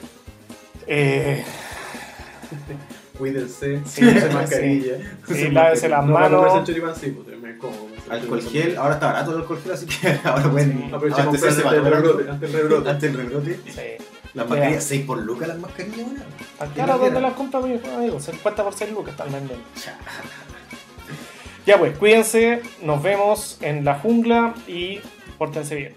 Eh, Cuídense, Sí, usen sí. mascarilla. Sí, Usen lávese las manos. el sí. Alcohol gel, ahora está barato el alcohol gel, así que ahora pueden Aprovecha de abastecerse comprarse para antes del tomar rebrote. Antes del rebrote. Antes del rebrote. sí. Las mascarillas, 6 por lucas las mascarillas, una. Tan ¿Qué caro, más ¿dónde las compra, amigo? amigo? 50 por 6 lucas están vendiendo. Ya pues, cuídense, nos vemos en la jungla y pórtense bien.